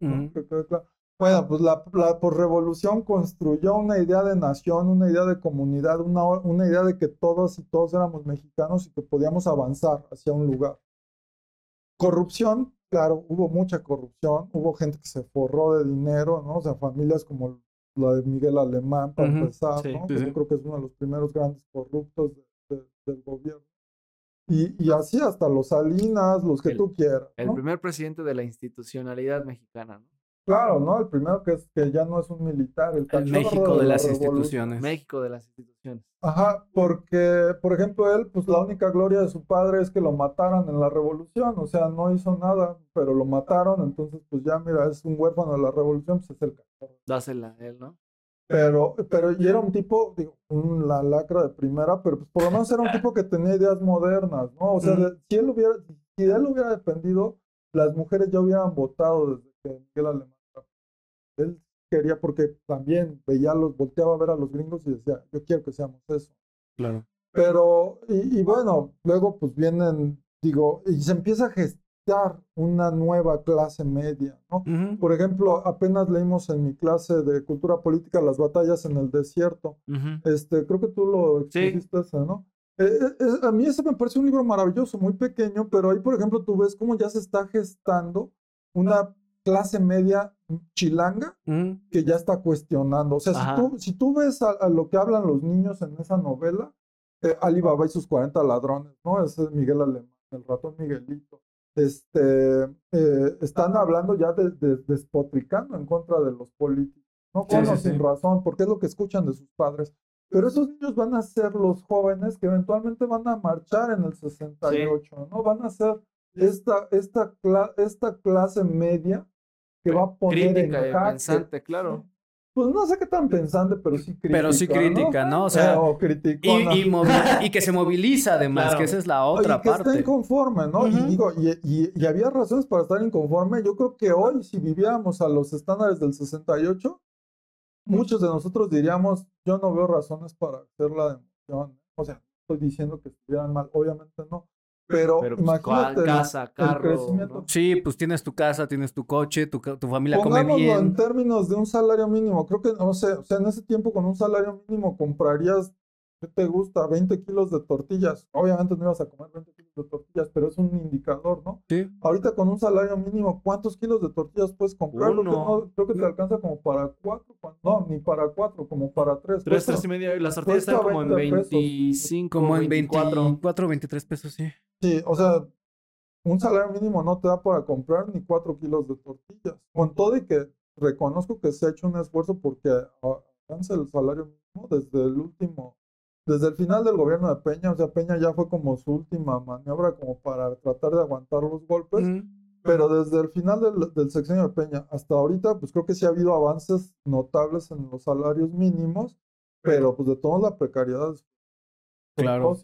¿no? Que quede claro. Bueno, pues la, la posrevolución construyó una idea de nación, una idea de comunidad, una, una idea de que todos y todos éramos mexicanos y que podíamos avanzar hacia un lugar. Corrupción, claro, hubo mucha corrupción, hubo gente que se forró de dinero, ¿no? O sea, familias como la de Miguel Alemán, para empezar, sí, ¿no? sí, yo creo que es uno de los primeros grandes corruptos de- de- del gobierno. Y, y así hasta los Salinas, los que El- tú quieras. El primer presidente de la institucionalidad mexicana, ¿no? Claro, ¿no? El primero que es que ya no es un militar, el El México de la las instituciones. México de las instituciones. Ajá, porque, por ejemplo, él, pues la única gloria de su padre es que lo mataran en la revolución, o sea, no hizo nada, pero lo mataron, entonces, pues ya, mira, es un huérfano de la revolución, pues es el cachorro. Dásela a él, ¿no? Pero, pero, y era un tipo, digo, un, la lacra de primera, pero pues por lo menos era un tipo que tenía ideas modernas, ¿no? O sea, de- si él hubiera, si de él hubiera dependido, las mujeres ya hubieran votado desde que Miguel Alemán. Él quería, porque también veía los, volteaba a ver a los gringos y decía, yo quiero que seamos eso. Claro. Pero, y, y bueno, luego pues vienen, digo, y se empieza a gestar una nueva clase media, ¿no? Ujú. Por ejemplo, apenas leímos en mi clase de cultura política las batallas en el desierto. Este, creo que tú lo Sí. expusiste ese, ¿no? Eh, eh, a mí ese me parece un libro maravilloso, muy pequeño, pero ahí, por ejemplo, tú ves cómo ya se está gestando una clase media chilanga Ujú. que ya está cuestionando. O sea, si tú, si tú ves a, a lo que hablan los niños en esa novela, eh, Alibaba y sus 40 ladrones, ¿no? Ese es Miguel Alemán, el ratón Miguelito. Este, eh, están hablando ya de, de- despotricando en contra de los políticos, ¿no? Sí, Con sí, o sin sí. razón, porque es lo que escuchan de sus padres. Pero esos niños van a ser los jóvenes que eventualmente van a marchar en el 68, ¿no? Van a ser esta, esta, cla- esta clase media que va a poner en Crítica y jaque. pensante, claro. Pues no sé qué tan pensante, pero sí crítica. Pero sí crítica, ¿no? O sea, Eh, o criticona. Y, y, y que se moviliza además, Claro. que esa es la otra que está inconforme, ¿no? Y digo, y, y- y había razones para estar inconforme. Yo creo que hoy, si viviéramos a los estándares del 68, muchos de nosotros diríamos, yo no veo razones para hacer la democión. O sea, estoy diciendo que estuvieran mal, obviamente no. Pero, Pero pues, imagínate el- casa, carro. Sí, pues tienes tu casa, tienes tu coche, tu, ca- tu familia come Pongámoslo en bien. términos de un salario mínimo. Creo que, no sé, o sea, en ese tiempo con un salario mínimo comprarías, ¿qué te gusta? 20 kilos de tortillas. Obviamente no ibas a comer 20 kilos de tortillas, pero es un indicador, ¿no? Sí. Ahorita con un salario mínimo, ¿cuántos kilos de tortillas puedes comprar? Creo que, Uno. no- creo que te alcanza como para cuatro. cua- No, ni para cuatro, como para tres. Tres, Cuesta- tres y medio. Y las tortillas están como en 20 pesos. 25, Como en 24. 24, 23 pesos, sí. Sí, o sea, un salario mínimo no te da para comprar ni cuatro kilos de tortillas. Con todo y que reconozco que se ha hecho un esfuerzo porque a- avance el salario mínimo desde el último, desde el final del gobierno de Peña. O sea, Peña ya fue como su última maniobra como para tratar de aguantar los golpes. Pero desde el final del, del sexenio de Peña hasta ahorita, pues creo que sí ha habido avances notables en los salarios mínimos, pero pues de toda la precariedad. es- Claro.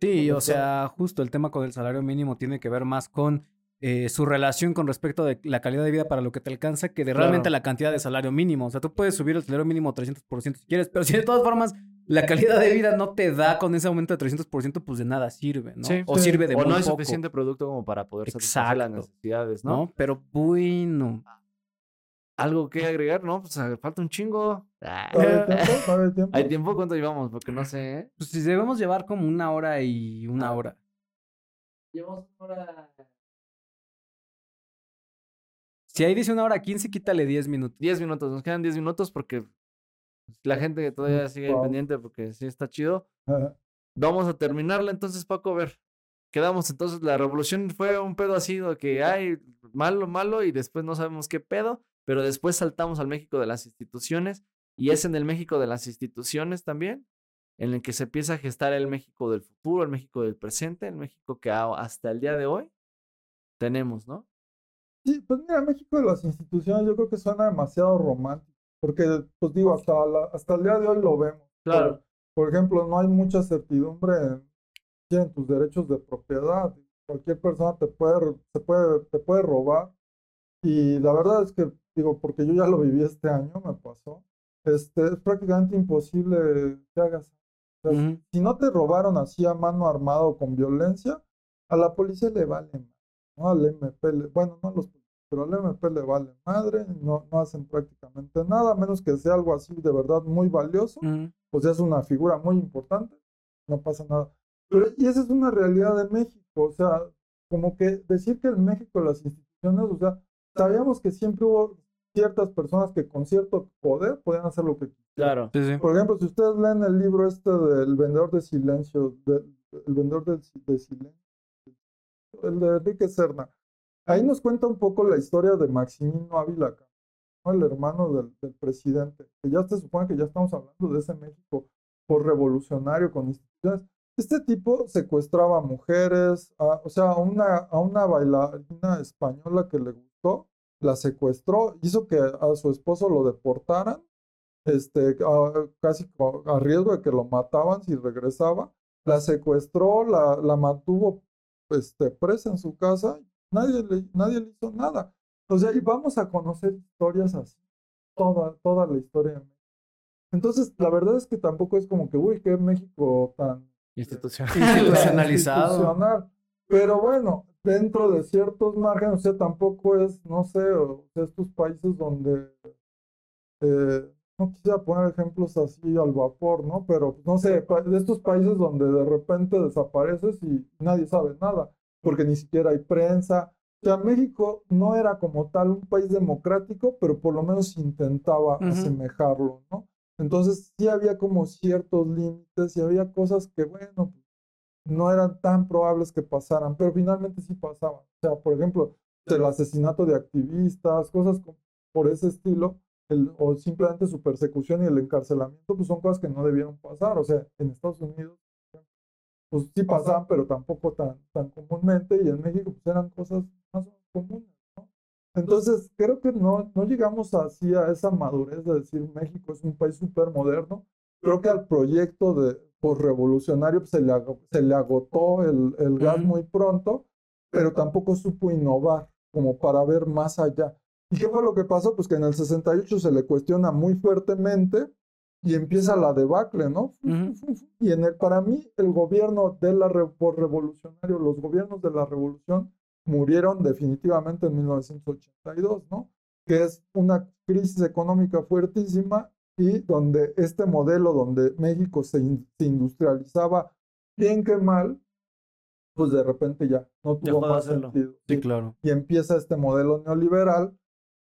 Sí, o sea, justo el tema con el salario mínimo tiene que ver más con eh, su relación con respecto de la calidad de vida para lo que te alcanza que de realmente Claro. la cantidad de salario mínimo. O sea, tú puedes subir el salario mínimo 300% si quieres, pero si de todas formas la calidad de vida no te da con ese aumento de 300%, pues de nada sirve, ¿no? Sí. o Sí. sirve de O muy no hay poco, suficiente producto como para poder satisfacer las necesidades, ¿no? ¿no? Pero bueno. ¿Algo que agregar? No, pues ah, falta un chingo. Ah. ¿Todavía hay tiempo? ¿Todavía hay tiempo? ¿Hay tiempo? ¿Cuánto llevamos? Porque no sé, ¿eh? Pues si debemos llevar como una hora y una Ah. hora. Llevamos una hora. Si ahí dice una hora 15, quítale 10 minutos. 10 minutos, nos quedan 10 minutos porque la gente que todavía sigue Wow. pendiente porque sí está chido. Ajá. Vamos a terminarla entonces, Paco, a ver. Quedamos entonces, la revolución fue un pedo así de que hay malo, malo y después no sabemos qué pedo, pero después saltamos al México de las instituciones y es en el México de las instituciones también en el que se empieza a gestar el México del futuro, el México del presente, el México que hasta el día de hoy tenemos, ¿no? Sí, pues mira, México de las instituciones yo creo que suena demasiado romántico, porque pues digo, hasta, la- hasta el día de hoy lo vemos. Claro. Por, por ejemplo, no hay mucha certidumbre en, en tus derechos de propiedad. Cualquier persona te puede, te puede, te puede robar. Y la verdad es que, digo, porque yo ya lo viví este año, me pasó, este, es prácticamente imposible que hagas. o sea, Ujú. Si no te robaron así a mano armada o con violencia, a la policía le vale más. ¿no? Al MP, le- bueno, no a los policías, pero al MP le vale madre, no, no hacen prácticamente nada, a menos que sea algo así de verdad muy valioso, Ujú. o sea, es una figura muy importante, no pasa nada. Pero, y esa es una realidad de México, o sea, como que decir que en México las instituciones, o sea, sabíamos que siempre hubo ciertas personas que con cierto poder podían hacer lo que quisieran. Claro. Sí, sí. Por ejemplo, si ustedes leen el libro este del vendedor de silencio, de- el vendedor si- de silencio, el de Enrique Serna, ahí nos cuenta un poco la historia de Maximino Ávila, el hermano del, presidente, que ya se supone que ya estamos hablando de ese México por revolucionario con instituciones. Este tipo secuestraba mujeres, a- o sea, a una, bailarina española que le gustó, la secuestró, hizo que a su esposo lo deportaran este, casi a riesgo de que lo mataban si regresaba. La secuestró, la, la mantuvo este, presa en su casa, nadie le, nadie le hizo nada. O sea, y vamos a conocer historias así, toda, toda la historia de México. Entonces, la verdad es que tampoco es como que, uy, qué México tan Institución. Institucionalizado. institucional. Pero bueno, dentro de ciertos márgenes, o sea, tampoco es, no sé, o sea, estos países donde, eh, no quisiera poner ejemplos así al vapor, ¿no? Pero, no sé, de estos países donde de repente desapareces y nadie sabe nada, porque ni siquiera hay prensa. O sea, México no era como tal un país democrático, pero por lo menos intentaba Ujú. asemejarlo, ¿no? Entonces sí había como ciertos límites y había cosas que, bueno, no eran tan probables que pasaran, pero finalmente sí pasaban. O sea, por ejemplo, el asesinato de activistas, cosas co- por ese estilo, el- o simplemente su persecución y el encarcelamiento, pues son cosas que no debieron pasar. O sea, en Estados Unidos, pues sí pasaban, pero tampoco tan, tan comúnmente, y en México pues eran cosas más comunes, ¿no? Entonces, creo que no, no llegamos así a esa madurez de decir México es un país súper moderno. Creo que al proyecto de revolucionario se, le se le agotó el, el gas Ujú. muy pronto, pero tampoco supo innovar como para ver más allá. ¿Y qué fue lo que pasó? Pues que en el 68 se le cuestiona muy fuertemente y empieza la debacle, ¿no? Ujú. Y en el, para mí, el gobierno de la por revolucionario, los gobiernos de la revolución murieron definitivamente en 1982, ¿no? Que es una crisis económica fuertísima y donde este modelo donde México se, in- se industrializaba bien que mal, pues de repente ya no tuvo más hacerlo. sentido. Sí. claro. Y empieza este modelo neoliberal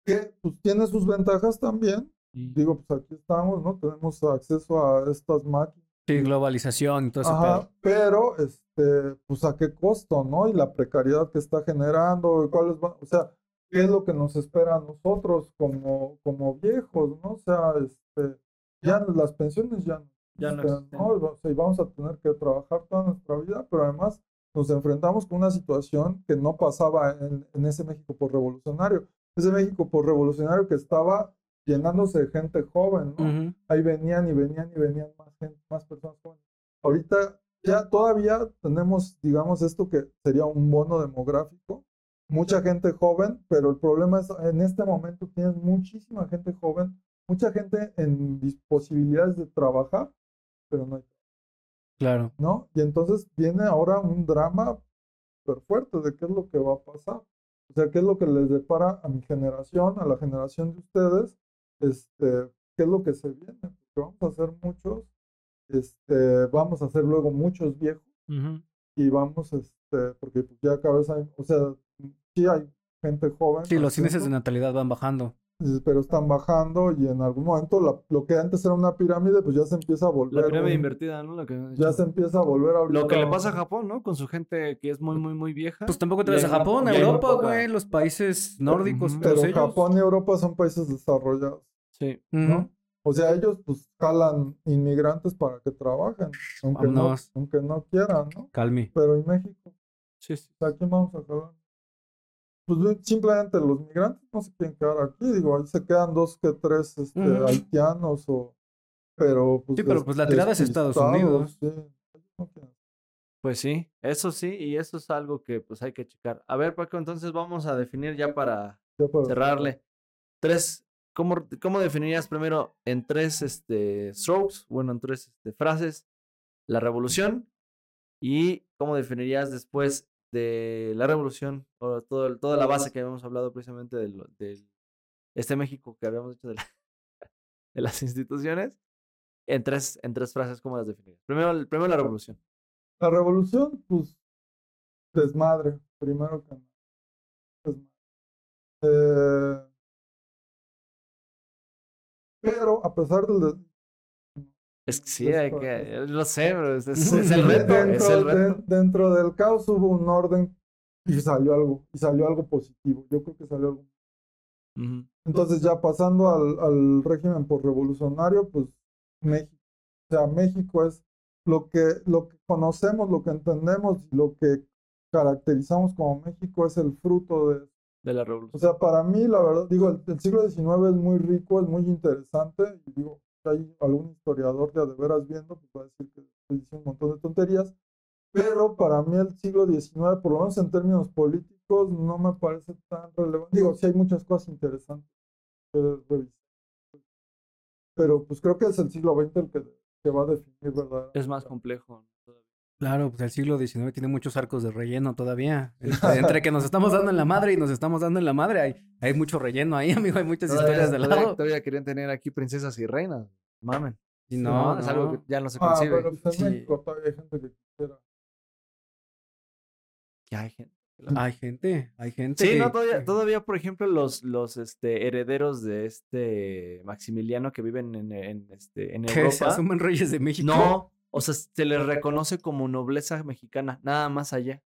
que pues tiene sus ventajas también. Digo, pues aquí estamos, ¿no? Tenemos acceso a estas máquinas. Sí, globalización y todo ese Ajá, pero este, pues a qué costo, ¿no? Y la precariedad que está generando, y cuáles van, o sea, qué es lo que nos espera a nosotros como, como viejos, ¿no? O sea, este, ya las pensiones ya no, Ya no existen, ¿no? O sea, y vamos a tener que trabajar toda nuestra vida, pero además nos enfrentamos con una situación que no pasaba en, en ese México por revolucionario, ese México por revolucionario que estaba llenándose de gente joven, ¿no? Ahí venían y venían y venían más gente, más personas jóvenes. Ahorita ya todavía tenemos, digamos, esto que sería un bono demográfico, mucha gente joven, pero el problema es, en este momento tienes muchísima gente joven, mucha gente en posibilidades de trabajar, pero no hay, Claro. ¿no? Y entonces viene ahora un drama súper fuerte de qué es lo que va a pasar. O sea, qué es lo que les depara a mi generación, a la generación de ustedes, este, qué es lo que se viene, porque vamos a hacer muchos, este, vamos a hacer luego muchos viejos y vamos, este, porque pues ya cada vez hay, o sea, sí hay gente joven. Sí, los índices de natalidad van bajando. pero están bajando y en algún momento la- lo que antes era una pirámide, pues ya se empieza a volver. La pirámide un- invertida, ¿no? Lo que, ya se empieza a volver a lo que le pasa a Japón, ¿no? Con su gente que es muy, muy, muy vieja. Pues tampoco te Y vas a Japón, Europa, güey, los países nórdicos, Pero ellos. Japón y Europa son países desarrollados, Sí. ¿no? O sea, ellos pues jalan inmigrantes para que trabajen, aunque no, aunque no quieran, ¿no? Calmi. Pero ¿y México? Sí, sí. ¿A quién vamos a jalar? Pues simplemente los migrantes no se quieren quedar aquí, digo, ahí se quedan dos que tres este, haitianos o... Pero pues, Sí, pero, pues, la tirada es Estados Unidos. sí. Pues sí, eso sí, y eso es algo que pues hay que checar. A ver, Paco, entonces vamos a definir ya para Ya para- cerrarle. Tres, ¿cómo, definirías primero en tres este, strokes, bueno, en tres este, frases, la revolución? ¿Y cómo definirías después de la revolución, o todo, toda la base que habíamos hablado precisamente del, del- este México que habíamos hecho de, la- de las instituciones? En tres, en tres frases, ¿cómo las definirías? Primero, primero la revolución. La revolución, pues, desmadre, primero que nada. Desmadre. Eh, pero a pesar del... Es que sí, hay que, lo sé, pero es, es- Ujú. es el reto, es dentro, el reto. de- dentro del caos hubo un orden y salió algo, y salió algo positivo. Yo creo que salió algo. Ujú. Entonces ya pasando al, al régimen por revolucionario, pues México. O sea, México es lo que, lo que conocemos, lo que entendemos, lo que caracterizamos como México es el fruto de De la O revolución. sea, para mí, la verdad, digo, el, el siglo XIX es muy rico, es muy interesante, y digo, si hay algún historiador de veras viendo, pues va a decir que estoy diciendo un montón de tonterías, pero para mí el siglo XIX, por lo menos en términos políticos, no me parece tan relevante. Digo, sí hay muchas cosas interesantes que revisar, pero pues creo que es el siglo XX el que, que va a definir, ¿verdad? Es más complejo. Todavía. Claro, pues el siglo XIX tiene muchos arcos de relleno todavía. Entre, entre que nos estamos dando en la madre y nos estamos dando en la madre, hay, hay mucho relleno ahí, amigo, hay muchas historias de todavía, lado. todavía querían tener aquí princesas y reinas. Mamen. Y No, no, es algo que ya no se Ah, concibe. pero pues en Sí. México todavía hay gente que quisiera. Ya hay gente. Hay gente, hay gente. Sí, que- no, todavía, todavía, por ejemplo, los, los este, herederos de este Maximiliano que viven en, en, este, en que se Europa. asumen reyes de México. No, o sea, se les reconoce como nobleza mexicana, nada más allá.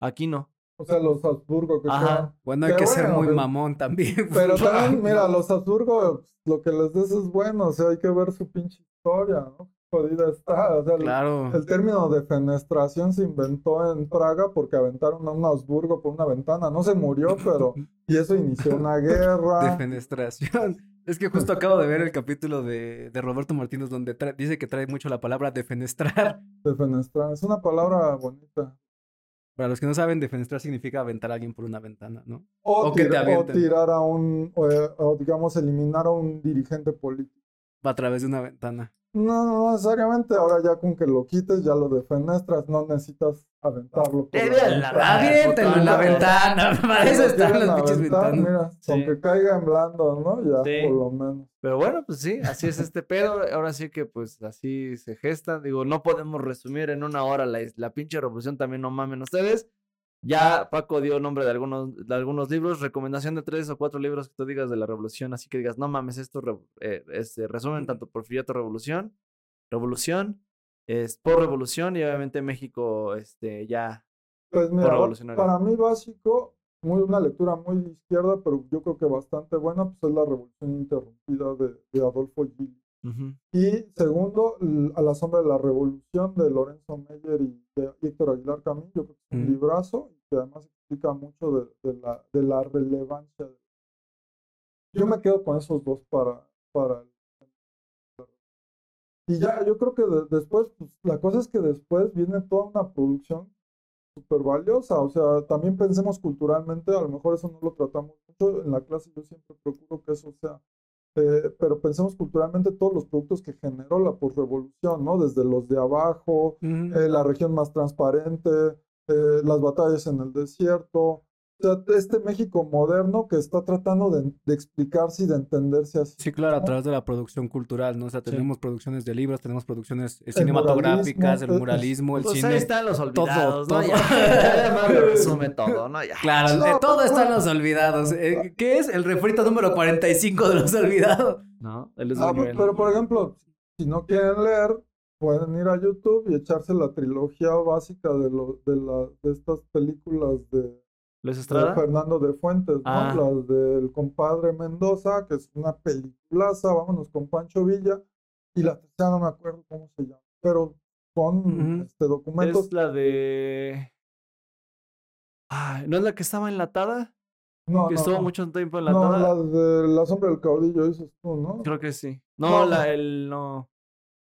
Aquí no. O sea, los Habsburgo que Ajá. sean. Bueno, hay que ser bueno, muy pero- mamón también. Pero también, mira, los Habsburgo, lo que les des es bueno, o sea, hay que ver su pinche historia, ¿no? jodida está. O sea, el- Claro. el término de fenestración se inventó en Praga porque aventaron a un Habsburgo por una ventana. No se murió, pero. Y eso inició una guerra. Defenestración. Es que justo acabo de ver el capítulo de, de Roberto Martínez donde dice que trae mucho la palabra defenestrar. Defenestrar. Es una palabra bonita. Para los que no saben, defenestrar significa aventar a alguien por una ventana, ¿no? O, O que te o tirar a un. O, eh, o, digamos, eliminar a un dirigente político. A través de una ventana. No, no necesariamente. Ahora ya con que lo quites, ya lo defenestras. No necesitas aventarlo. por la ventana. En la ventana. Para eso están las pinches ventanas. Mira, Sí. con que caiga en blando, ¿no? Ya, Sí. por lo menos. Pero bueno, pues sí, así es este pedo. Ahora sí que pues así se gesta. Digo, no podemos resumir en una hora la, la pinche revolución también, no mamen ustedes. Ya Paco dio nombre de algunos, de algunos libros, recomendación de tres o cuatro libros que tú digas de la revolución, así que digas, no mames, esto re- eh, este, resumen tanto Porfiriato Revolución, Revolución, es por Revolución y obviamente México este, ya Pues mira, revolucionario. para mí básico, muy, una lectura muy de izquierda, pero yo creo que bastante buena, pues es La Revolución Interrumpida de, de Adolfo Gil. ujú, Y segundo, A la sombra de la revolución de Lorenzo Meyer y de Héctor Aguilar Camín, yo creo que es un Mm. librazo que además explica mucho de, de la, de la relevancia. Yo me quedo con esos dos para, para el- Y ya, yo creo que de- después, pues la cosa es que después viene toda una producción súper valiosa, o sea, también pensemos culturalmente, a lo mejor eso no lo tratamos mucho en la clase, yo siempre procuro que eso sea eh, pero pensemos culturalmente todos los productos que generó la posrevolución, ¿no? Desde los de abajo, eh, la región más transparente, eh, las batallas en el desierto. O sea, este México moderno que está tratando de, de explicarse y de entenderse así. Sí, claro, a ¿no? través de la producción cultural, ¿no? O sea, Sí. tenemos producciones de libros, tenemos producciones eh, El cinematográficas, el muralismo, muralismo, el Pues cine. ahí están los olvidados, todo. ¿no? Ya, ya además lo resume todo, ¿no? Ya. Claro, No, todo está en los olvidados. Eh, ¿Qué es? El refrito número 45 de los olvidados. ¿No? Él es Ah, Buñuel. pero por ejemplo, si no quieren leer, pueden ir a YouTube y echarse la trilogía básica de, lo, de, la, de estas películas de. Fernando de Fuentes, ¿no? Ah. Las del compadre Mendoza, que es una peliculaza, vámonos con Pancho Villa, y la tercera no me acuerdo cómo se llama, pero con este, documentos. Es la de. Ay, ¿no es la que estaba enlatada? no, que no, estuvo no. mucho tiempo No, enlatada. la de La sombra del caudillo, dices tú, ¿no? Creo que sí. No, No. la el no.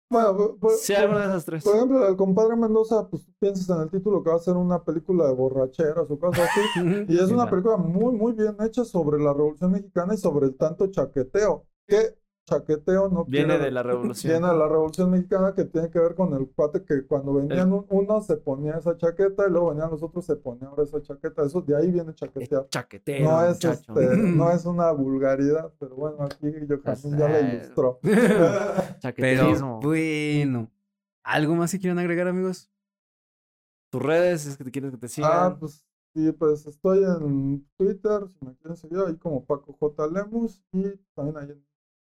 Bueno, por, por- Sí, alguna de esas tres. por ejemplo, el compadre Mendoza, pues tú piensas en el título que va a ser una película de borracheras o cosas así. Y es una película muy, muy bien hecha sobre la Revolución Mexicana y sobre el tanto chaqueteo. Que chaqueteo no Viene quiere- de la revolución. Viene de la Revolución Mexicana que tiene que ver con el cuate que cuando venían un- unos se ponía esa chaqueta y luego venían los otros se ponía ahora esa chaqueta. Eso de ahí viene chaquetear. Chaquetero, No es, este, no es una vulgaridad, pero bueno, aquí Joaquín ya la sé. ilustró. Pero Chaqueterismo. bueno. ¿Algo más que quieran agregar, amigos? Tus redes, es que te quieres que te sigan. Ah, pues sí, pues estoy en Twitter, si me quieren seguir ahí como Paco J. Lemus y también ahí en...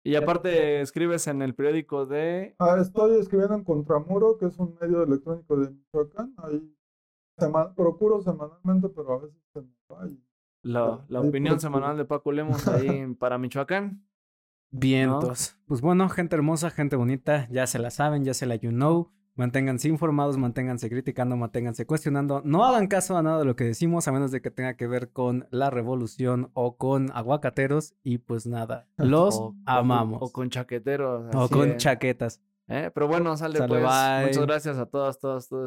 Y aparte escribes en el periódico de. Ah, estoy escribiendo en Contramuro, que es un medio electrónico de Michoacán, ahí procuro semanalmente, pero a veces se me va y... La, la Ahí opinión procuro. semanal de Paco Lemos ahí para Michoacán. Vientos. Pues bueno, gente hermosa, gente bonita, ya se la saben, ya se la you know. Manténganse informados, manténganse criticando, manténganse cuestionando. No hagan caso a nada de lo que decimos, a menos de que tenga que ver con la revolución o con aguacateros. Y pues nada, los O- amamos. O, con chaqueteros. O con chaquetas. ¿eh? Pero bueno, sale, Sale, pues. bye. Muchas gracias a todas, todas, todos